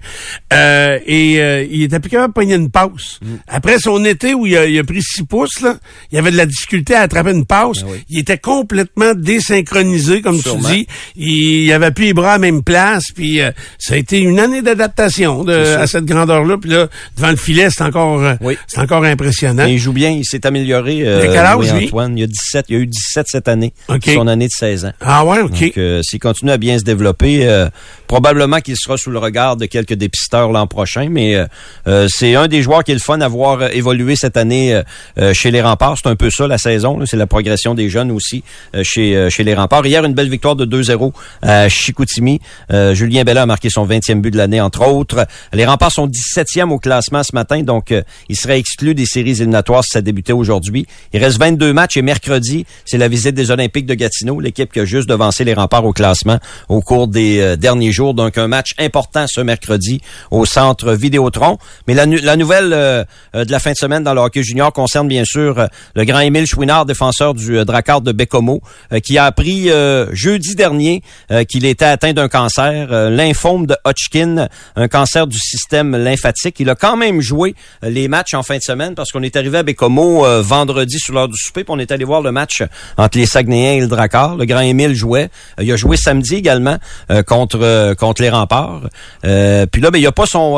Euh, et euh, il était plus capable de pogner une passe. Mm. Après son été où il a, il a pris 6 pouces, là, il avait de la difficulté à attraper une passe. Ben oui. Il était complètement désynchronisé, comme Sûrement. tu dis. Il, il avait plus les bras à la même place. Puis euh, ça a été une année d'adaptation à cette grandeur-là. Puis là, devant le filet, c'est encore, euh, Oui. c'est encore impressionnant. Mais il joue bien, il s'est amélioré. Euh, quel âge, lui? Antoine, il a 17, il a eu 17 cette année, OK. son année de 16 ans. Ah ouais, ok. Donc, euh, s'il continue à bien se développer, euh, probablement qu'il sera sous le regard de quelques dépisteurs l'an prochain. Mais euh, euh, c'est un des joueurs qui est le fun à voir euh, évoluer cette année euh, euh, chez les Remparts. C'est un peu ça la saison. C'est la progression des jeunes aussi euh, chez chez les Remparts. Hier, une belle victoire de 2-0 à Chicoutimi. Julien Bella a marqué son 20e but de l'année, entre autres. Les Remparts sont 17e au classement ce matin, donc il serait exclu des séries éliminatoires si ça débutait aujourd'hui. Il reste 22 matchs et mercredi, c'est la visite des Olympiques de Gatineau, l'équipe qui a juste devancé les Remparts au classement au cours des euh, derniers jours. Donc un match important ce mercredi au centre Vidéotron. Mais la, la nouvelle euh, euh, de la fin de semaine dans le hockey junior concerne bien sûr euh, le grand Émile Chouinard, défenseur du euh, Dracard de Bécomo, qui a appris jeudi dernier qu'il était atteint d'un cancer, lymphome de Hodgkin, un cancer du système lymphatique. Il a quand même joué les matchs en fin de semaine parce qu'on est arrivé à Bécomo vendredi sur l'heure du souper, puis on est allé voir le match entre les Saguenayens et le Dracard. Le grand Émile jouait. Il a joué samedi également euh, contre euh, contre les Remparts. Euh, puis là, ben, il n'y a pas son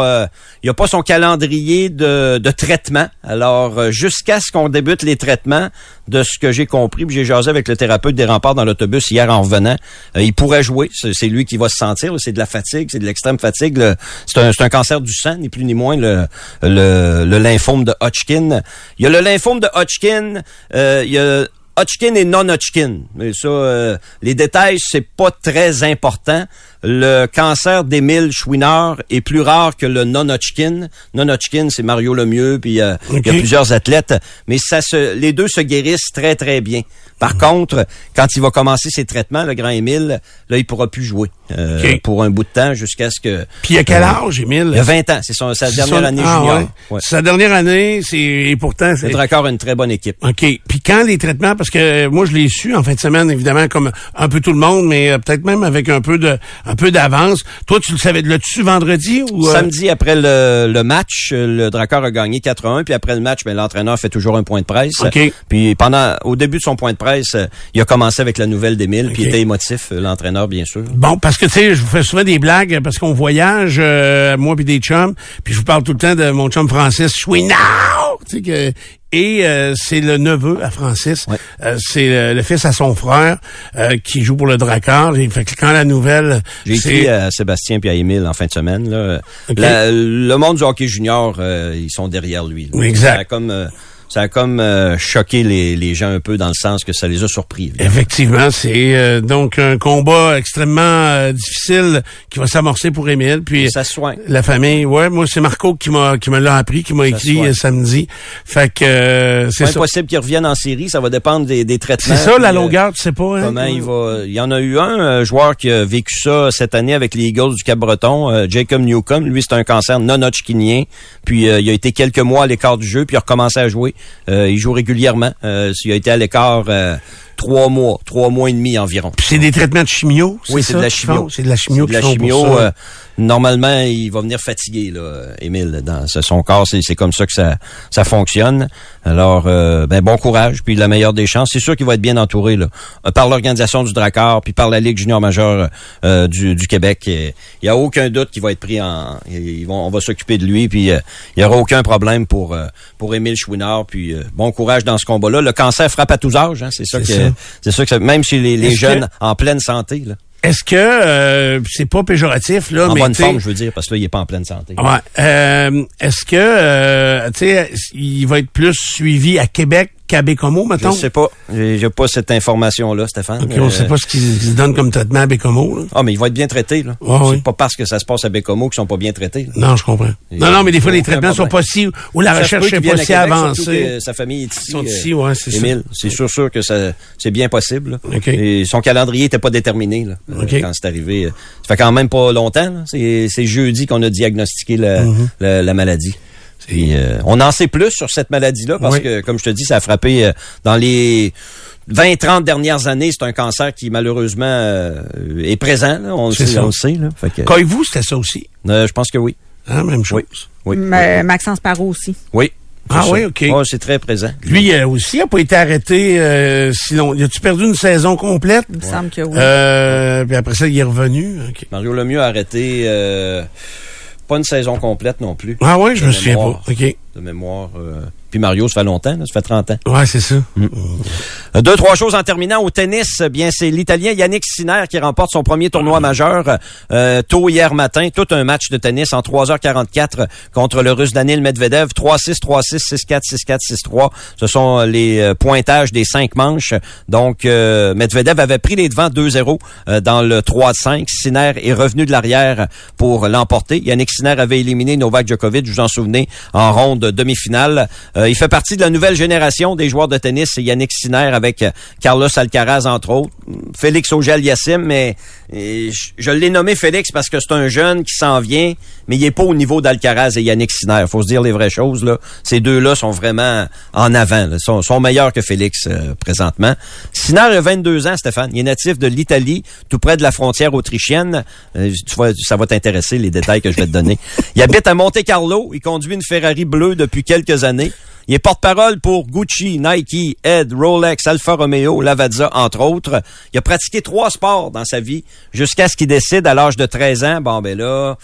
il a pas son calendrier de, de traitement. Alors jusqu'à ce qu'on débute les traitements, de ce que j'ai compris, j'ai jasé avec le thérapeute des Remparts dans l'autobus hier en revenant, il pourrait jouer. C'est lui qui va se sentir. C'est de la fatigue, c'est de l'extrême fatigue. C'est un, un cancer du sang, ni plus ni moins le, le, le lymphome de Hodgkin. Il y a le lymphome de Hodgkin. il y a Hodgkin et non-Hodgkin. Mais ça, euh, les détails, c'est pas très important. Le cancer d'Émile Chouinard est plus rare que le non-Hodgkin. Non-Hodgkin, c'est Mario Lemieux, puis euh, il y a plusieurs athlètes, mais ça se, les deux se guérissent très, très bien. Par contre, quand il va commencer ses traitements, le grand Émile, là, il pourra plus jouer euh, Ok. pour un bout de temps jusqu'à ce que... Puis il a quel âge, Émile? Il a 20 ans, c'est son- sa dernière son- année ah, junior. ouais. Ouais. Sa dernière année, c'est et pourtant c'est a une très bonne équipe. OK. Puis quand les traitements, parce que moi je l'ai su en fin de semaine, évidemment, comme un peu tout le monde, mais euh, peut-être même avec un peu de un peu d'avance. Toi, tu le savais, l'as-tu vendredi ou euh, Samedi, après le, le match, euh, le Dracor a gagné 4-1, puis après le match, ben, l'entraîneur fait toujours un point de presse. OK. Puis pendant, au début de son point de presse, euh, il a commencé avec la nouvelle d'Émile, puis OK. il était émotif, l'entraîneur, bien sûr. Bon, parce que tu sais, je vous fais souvent des blagues parce qu'on voyage, euh, moi puis des chums, puis je vous parle tout le temps de mon chum Francis Chouinard, tu sais que et euh, c'est le neveu à Francis, Ouais. Euh, c'est le, le fils à son frère euh, qui joue pour le Dracard. Et fait que quand la nouvelle, J'ai écrit à Sébastien puis à Émile en fin de semaine. Là. La- le monde du hockey junior, euh, ils sont derrière lui. là. Oui, exact. Comme, euh, ça a comme euh, choqué les, les gens un peu dans le sens que ça les a surpris. évidemment. Effectivement, c'est euh, donc un combat extrêmement euh, difficile qui va s'amorcer pour Émile. Puis Ça se soigne. la famille, ouais, moi c'est Marco qui m'a qui me l'a appris, qui m'a écrit euh, samedi. Fait que euh, c'est impossible qu'ils reviennent en série, ça va dépendre des, des traitements. C'est ça la puis, longueur, tu sais pas. Hein? Comment il va. Il y en a eu un joueur qui a vécu ça cette année avec les Eagles du Cap-Breton, euh, Jacob Newcomb. Lui, c'est un cancer non hodgkinien. Puis euh, il a été quelques mois à l'écart du jeu, puis il a recommencé à jouer. Euh, il joue régulièrement. Euh, il a été à l'écart euh, trois mois, trois mois et demi environ. C'est des traitements de chimio. Oui, c'est de la chimio. C'est de la chimio. De la chimio. euh, normalement, il va venir fatigué, là, Émile, dans son corps. C'est, c'est comme ça que ça, ça fonctionne. Alors, euh, ben, bon courage, puis la meilleure des chances. C'est sûr qu'il va être bien entouré là, euh, par l'organisation du Dracar, puis par la Ligue junior majeure euh, du, du Québec. Il y a aucun doute qu'il va être pris en... Ils vont, on va s'occuper de lui, puis euh, il y aura aucun problème pour pour Émile Chouinard. Puis bon courage dans ce combat-là. Le cancer frappe à tous âges. Hein, c'est ça que ça. c'est ça que même chez les, les jeunes que- en pleine santé. Là. Est-ce que euh, c'est pas péjoratif là, En mais bonne forme, je veux dire, parce que là, il est pas en pleine santé. Ouais. Euh, Est-ce que euh, tu sais, il va être plus suivi à Québec qu'à Bécomo, Je mettons? sais pas. J'ai pas cette information-là, Stéphane. OK, on Euh, sait pas ce qu'ils se donnent comme traitement à Bécomo. Là. Ah, mais il va être bien traité, là. Ouais, c'est oui. pas parce que ça se passe à Bécomo qu'ils sont pas bien traités. là. Non, je comprends. Et Non, non, mais des fois, les traitements sont pas si... Ou la Ça recherche n'est pas si avancée. sa famille est ici. Ils sont euh, ici, ouais, c'est ça. Émile, c'est sûr, sûr que ça, c'est bien possible. là. OK. Et son calendrier était pas déterminé là, euh, quand c'est arrivé. Ça fait quand même pas longtemps. C'est, jeudi qu'on a diagnostiqué la, Mm-hmm. la, la maladie. Puis, euh, on en sait plus sur cette maladie-là parce Oui. que, comme je te dis, ça a frappé euh, dans les 20-30 dernières années. C'est un cancer qui, malheureusement, euh, est présent. là. On, le sait, ça. on le sait. Là. Fait que, Coyez-vous, c'était ça aussi? euh, je pense que oui. Hein, même chose. Oui. Oui. Ma- Maxence Parot aussi. Oui. Ah oui. OK. C'est très présent. Lui euh, aussi a pas été arrêté euh, si long. Il a-tu perdu une saison complète? Il me semble que oui. Euh, puis après ça, il est revenu. OK. Mario Lemieux a arrêté euh, pas une saison complète non plus. Ah ouais, je me souviens pas. OK. De mémoire. euh. Puis Mario, ça fait longtemps, là, ça fait 30 ans. Ouais, c'est ça. Euh, Deux, trois choses en terminant. Au tennis, eh bien, c'est l'Italien Yannick Sinner qui remporte son premier tournoi majeur euh, tôt hier matin. Tout un match de tennis en 3h44 contre le Russe Daniil Medvedev. 3-6, 3-6, 6-4, 6-4, 6-3. Ce sont les euh, pointages des cinq manches. Donc, euh, Medvedev avait pris les devants 2-0 euh, dans le 3-5. Sinner est revenu de l'arrière pour l'emporter. Yannick Sinner avait éliminé Novak Djokovic, vous en souvenez, en ronde demi-finale. Euh, il fait partie de la nouvelle génération des joueurs de tennis. Yannick Sinner avec euh, Carlos Alcaraz, entre autres. Félix Auger-Aliassime, mais je, l'ai nommé Félix parce que c'est un jeune qui s'en vient, mais il est pas au niveau d'Alcaraz et Yannick Sinner. faut se dire les vraies choses. Là. Ces deux-là sont vraiment en avant. Là. Sont, sont meilleurs que Félix euh, présentement. Sinner a 22 ans, Stéphane. Il est natif de l'Italie, tout près de la frontière autrichienne. Euh, tu vois, ça va t'intéresser, les détails que je vais te donner. Il habite à Monte-Carlo. Il conduit une Ferrari bleue depuis quelques années. Il est porte-parole pour Gucci, Nike, Ed, Rolex, Alfa Romeo, Lavazza, entre autres. Il a pratiqué trois sports dans sa vie jusqu'à ce qu'il décide à l'âge de 13 ans, bon ben là,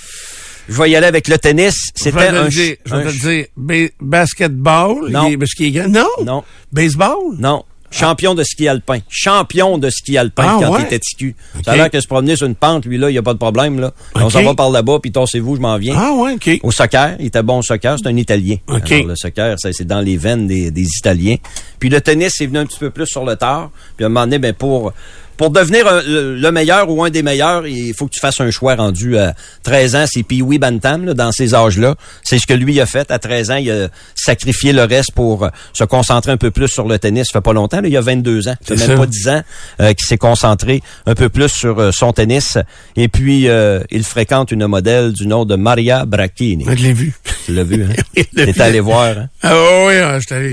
je vais y aller avec le tennis. Je C'était vais te un... dire. Je vais te dire. Ba- basketball. Non. il est- parce qu'il est grand. Non. Non, Baseball? non. Champion de ski alpin. Champion de ski alpin Ah, quand ouais? il était ticu. Ça a l'air que se promener sur une pente, lui, là, il n'y a pas de problème, là. On s'en va par là-bas, puis torsez-vous, je m'en viens. Ah ouais, OK. Au soccer, il était bon au soccer, c'est un Italien. OK. Alors, le soccer, c'est dans les veines des, des Italiens. Puis le tennis, c'est venu un petit peu plus sur le tard. Puis à un moment donné, ben, pour pour devenir un- le, le meilleur ou un des meilleurs, il faut que tu fasses un choix rendu à 13 ans. C'est Pee-Wee Bantam, là, dans ces âges-là. C'est ce que lui a fait. À 13 ans, il a sacrifié le reste pour euh, se concentrer un peu plus sur le tennis. Ça fait pas longtemps, là, il y a 22 ans. Ça fait même ça. pas 10 ans euh, qu'il s'est concentré un peu plus sur euh, son tennis. Et puis, euh, il fréquente une modèle du nom de Maria Bracchini. Je l'ai vu. Tu l'as vu, hein? T'es allé voir, hein? Ah oui,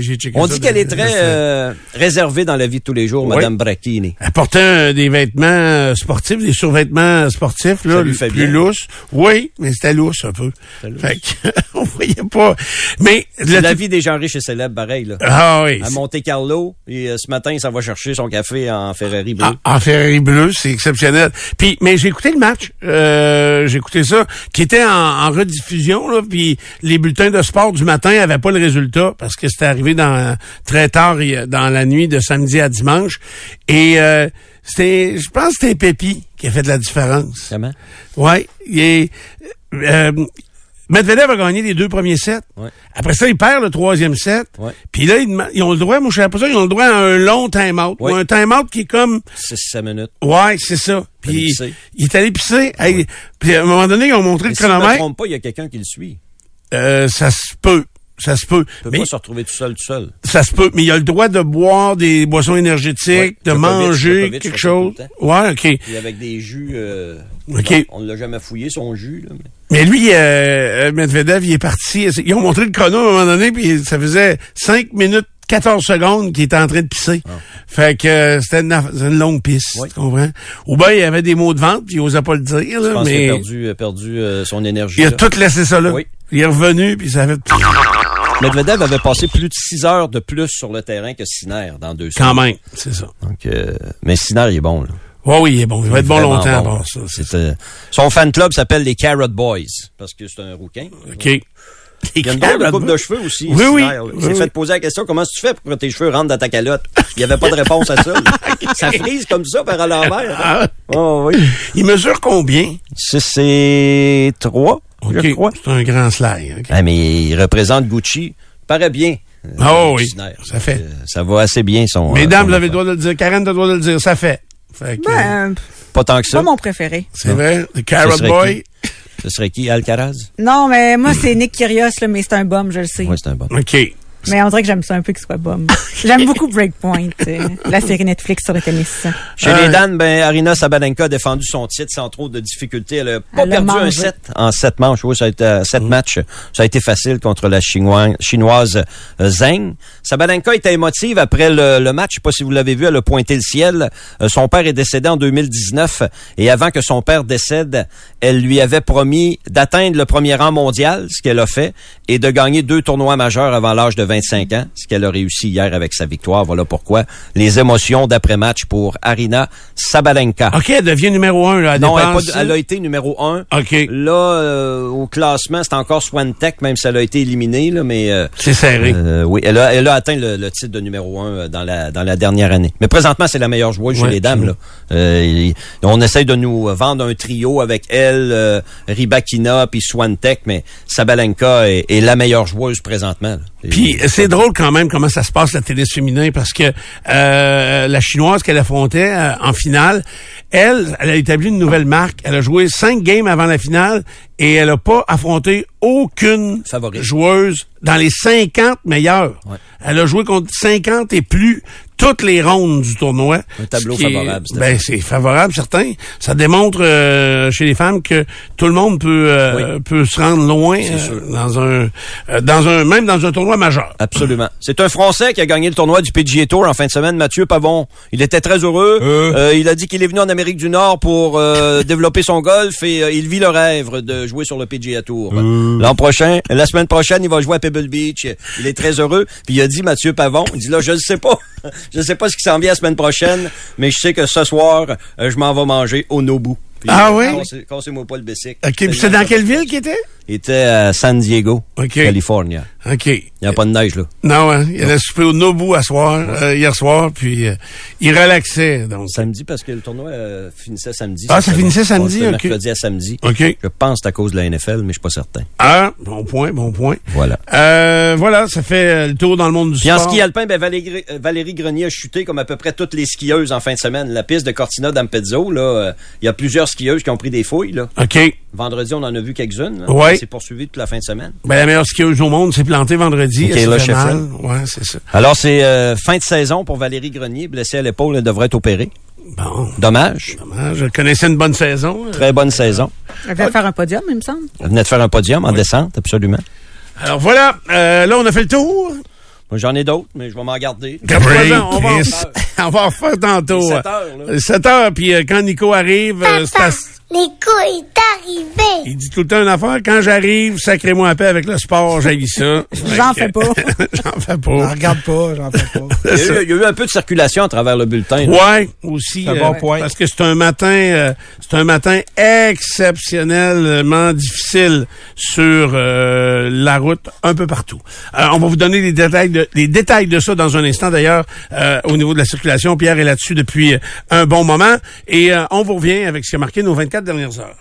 j'ai checké On ça dit qu'elle est très réservée dans la vie de tous les jours, Oui. Madame Bracchini. Elle portait euh, des vêtements euh, sportifs, des survêtements sportifs, là, plus lousses. Oui, mais c'était lousse un peu. Fait que, on voyait pas. Mais la vie des gens riches et célèbres, pareil, là. Ah oui. À Monte Carlo, et euh, ce matin, ça va chercher son café en Ferrari bleu. En, en Ferrari bleu, c'est exceptionnel. Puis, mais j'ai écouté le match, euh, j'ai écouté ça, qui était en, en rediffusion, là, puis les bulletins de sport du matin avaient pas le résultat parce que c'était arrivé dans très tard il- dans la nuit de samedi à dimanche. Et euh, c'était, je pense que c'était Pépi qui a fait de la différence. Comment? Ouais, il est, euh, Medvedev a gagné les deux premiers sets. Ouais. Après ça, il perd le troisième set. Ouais. Puis là, ils, ont le droit, moi je savais pas ça, ils ont le droit à un long time-out. Ouais. Ou un time-out qui est comme 6 minutes. Ouais, c'est ça. Puis pisser. il est allé pisser. Hey, Puis à un moment donné, ils ont montré Mais le si je me chronomètre. trompe pas, il y a quelqu'un qui le suit. Euh, ça se peut. Ça se peut. Il peut Mais pas se retrouver tout seul, tout seul. ça se peut. Mais il a le droit de boire des boissons énergétiques, Ouais, de manger quelque chose. le Ouais, OK. Et avec des jus... euh, on ne l'a jamais fouillé, son jus. Là, mais... Mais lui, euh, euh, Medvedev, il est parti. Ils ont montré le chrono à un moment donné, puis ça faisait 5 minutes 14 secondes qu'il était en train de pisser. Fait que euh, c'était une, longue pisse, Ah. Oui. tu comprends? Ou bien il y avait des mots de vente, puis il osait pas le dire, là, pense mais a perdu, a perdu euh, son énergie. il a là. tout laissé ça là. Oui. Il est revenu, puis ça fait... Medvedev avait passé plus de 6 heures de plus sur le terrain que Sinner dans deux Quand semaines. même, c'est ça. Donc, euh, mais Sinner, il est bon. Là. Ouais, oui, il est bon. Il va être bon longtemps bon. part ça. euh, son fan club s'appelle les Carrot Boys parce que c'est un rouquin. OK. Il y a une drôle de coupe de cheveux aussi. Oui, oui. Il Oui, s'est oui. fait poser la question comment tu fais pour que tes cheveux rentrent dans ta calotte? Il n'y avait pas de réponse à ça. ça frise comme ça par à l'envers. Ah, Oh oui. il mesure combien? Ça, C'est trois, OK. je crois. C'est un grand slide. OK. Ah, mais il représente Gucci. Paraît bien. euh, Ah oui, Sinner. ça fait. Euh, ça va assez bien son. Mesdames, son vous avez le droit de le dire. Karen, t'as le droit de le dire. Ça fait. Fait que, Ben, Pas tant que ça. pas mon préféré. c'est vrai. The Carrot Boy. Ce serait qui? Alcaraz? Non, mais moi, c'est Nick Kyrgios, là, mais c'est un bum, je le sais. Oui, c'est un bon. OK. Mais on dirait que j'aime ça un peu qu'il soit bum. J'aime beaucoup Breakpoint, euh, la série Netflix sur le tennis. Chez Euh, les Danes, ben, Arina Sabalenka a défendu son titre sans trop de difficultés. Elle a pas Elle a perdu un set en sept manches. Oui, ça a été euh, Mm. sept matchs. Ça a été facile contre la chinoise, chinoise euh, Zheng. Sabalenka était émotive après le, le match. Je sais pas si vous l'avez vu, elle a pointé le ciel. Euh, son père est décédé en 2019 et avant que son père décède, elle lui avait promis d'atteindre le premier rang mondial, ce qu'elle a fait, et de gagner deux tournois majeurs avant l'âge de 25 ans, ce qu'elle a réussi hier avec sa victoire. Voilà pourquoi les émotions d'après-match pour Arina Sabalenka. OK, elle devient numéro un, là. Non, elle, pas- elle a été numéro un. OK. Là, euh, au classement, c'est encore Swantech, même si elle a été éliminée, là, mais euh, C'est serré. euh, oui, elle a, elle a atteint le, le titre de numéro un euh, dans la dans la dernière année. Mais présentement, c'est la meilleure joueuse chez Ouais, les dames. Là. Euh, on essaye de nous vendre un trio avec elle, euh, Ribakina puis Swantech, mais Sabalenka est, est la meilleure joueuse présentement. Puis c'est drôle quand même comment ça se passe la tennis féminin parce que euh, la chinoise qu'elle affrontait euh, en finale, elle, elle a établi une nouvelle marque. Elle a joué cinq games avant la finale et elle a pas affronté aucune Favorite. joueuse dans les 50 meilleures. Ouais. Elle a joué contre 50 et plus toutes les rondes du tournoi. Un tableau Ce qui est- favorable. Ben c'est favorable, certain. Ça démontre euh, chez les femmes que tout le monde peut euh, Oui. peut se rendre loin euh, dans un euh, dans un même dans un tournoi majeur. Absolument. C'est un Français qui a gagné le tournoi du PGA Tour en fin de semaine, Mathieu Pavon. Il était très heureux. Euh, il a dit qu'il est venu en Amérique du Nord pour euh, développer son golf et il vit le rêve de jouer sur le PGA Tour. L'an prochain, la semaine prochaine, il va jouer à Pebble Beach. Il est très heureux. Puis il a dit, Mathieu Pavon, il dit là, je ne sais pas. Je ne sais pas ce qui s'en vient la semaine prochaine, mais je sais que ce soir, euh, je m'en vais manger au Nobu. Puis, Ah euh, oui? cassez- Cassez-moi pas le bicycle. OK. Puis c'est dans quelle ville qu'il était? Il était à San Diego, OK. Californie. OK. Il n'y a pas de neige, là. Non, hein, il allait souper au Nobu à soir, euh, hier soir, puis euh, il relaxait. Donc. Samedi, parce que le tournoi euh, finissait samedi. Ah, ça finissait samedi, ok. mercredi à samedi. OK. Je pense que c'est à cause de la NFL, mais je suis pas certain. Ah, bon point, bon point. Voilà. Euh, voilà, ça fait euh, le tour dans le monde du Puis en sport. ski alpin, ben Valérie, euh, Valérie Grenier a chuté comme à peu près toutes les skieuses en fin de semaine. La piste de Cortina d'Ampezzo, là, il y a plusieurs skieuses qui ont pris des fouilles. Là. OK. Vendredi, on en a vu quelques-unes. là. Ouais. C'est poursuivi toute la fin de semaine. Ben, la meilleure skieuse au monde s'est plantée vendredi. Ok, Elle s'est là. Ouais, c'est ça. Alors, c'est euh, fin de saison pour Valérie Grenier, blessée à l'épaule, elle devrait être opérée. Bon, Dommage. dommage. Je connaissais une bonne saison. Très bonne saison. Elle va faire un podium, il me semble. Elle venait de faire un podium en descente, absolument. Alors voilà, euh, là, on a fait le tour. Moi, j'en ai d'autres, mais je vais m'en garder. Gabriel, on va, on va en faire tantôt. Il est sept heures, là. 7 heures, puis euh, quand Nico arrive, euh, c'est à- Nico est arrivé. il dit tout le temps une affaire. Quand j'arrive, sacrez-moi un peu avec le sport, j'aille ça. J'en fais pas. J'en fais J'en pas. regarde pas, j'en fais pas. Il y, a eu, il y a eu un peu de circulation à travers le bulletin. Ouais, aussi. C'est un euh, bon point. Parce que c'est un matin, euh, c'est un matin exceptionnellement difficile sur euh, la route un peu partout. Euh, on va vous donner les détails de, les détails de ça dans un instant. D'ailleurs, euh, au niveau de la circulation, Pierre est là-dessus depuis euh, un bon moment et euh, on vous revient avec ce qui a marqué nos 24 dernières heures.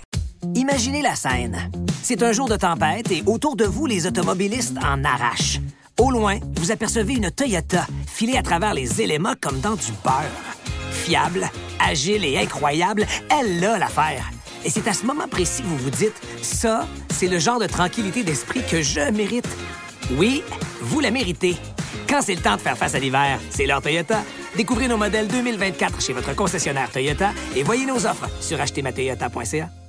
Imaginez la scène. C'est un jour de tempête et autour de vous, les automobilistes en arrachent. Au loin, vous apercevez une Toyota filée à travers les éléments comme dans du beurre. Fiable, agile et incroyable, elle a l'affaire. Et c'est à ce moment précis que vous vous dites, ça, c'est le genre de tranquillité d'esprit que je mérite. Oui, vous la méritez. Quand c'est le temps de faire face à l'hiver, c'est l'heure Toyota. Découvrez nos modèles 2024 chez votre concessionnaire Toyota et voyez nos offres sur achetermatoyota.ca.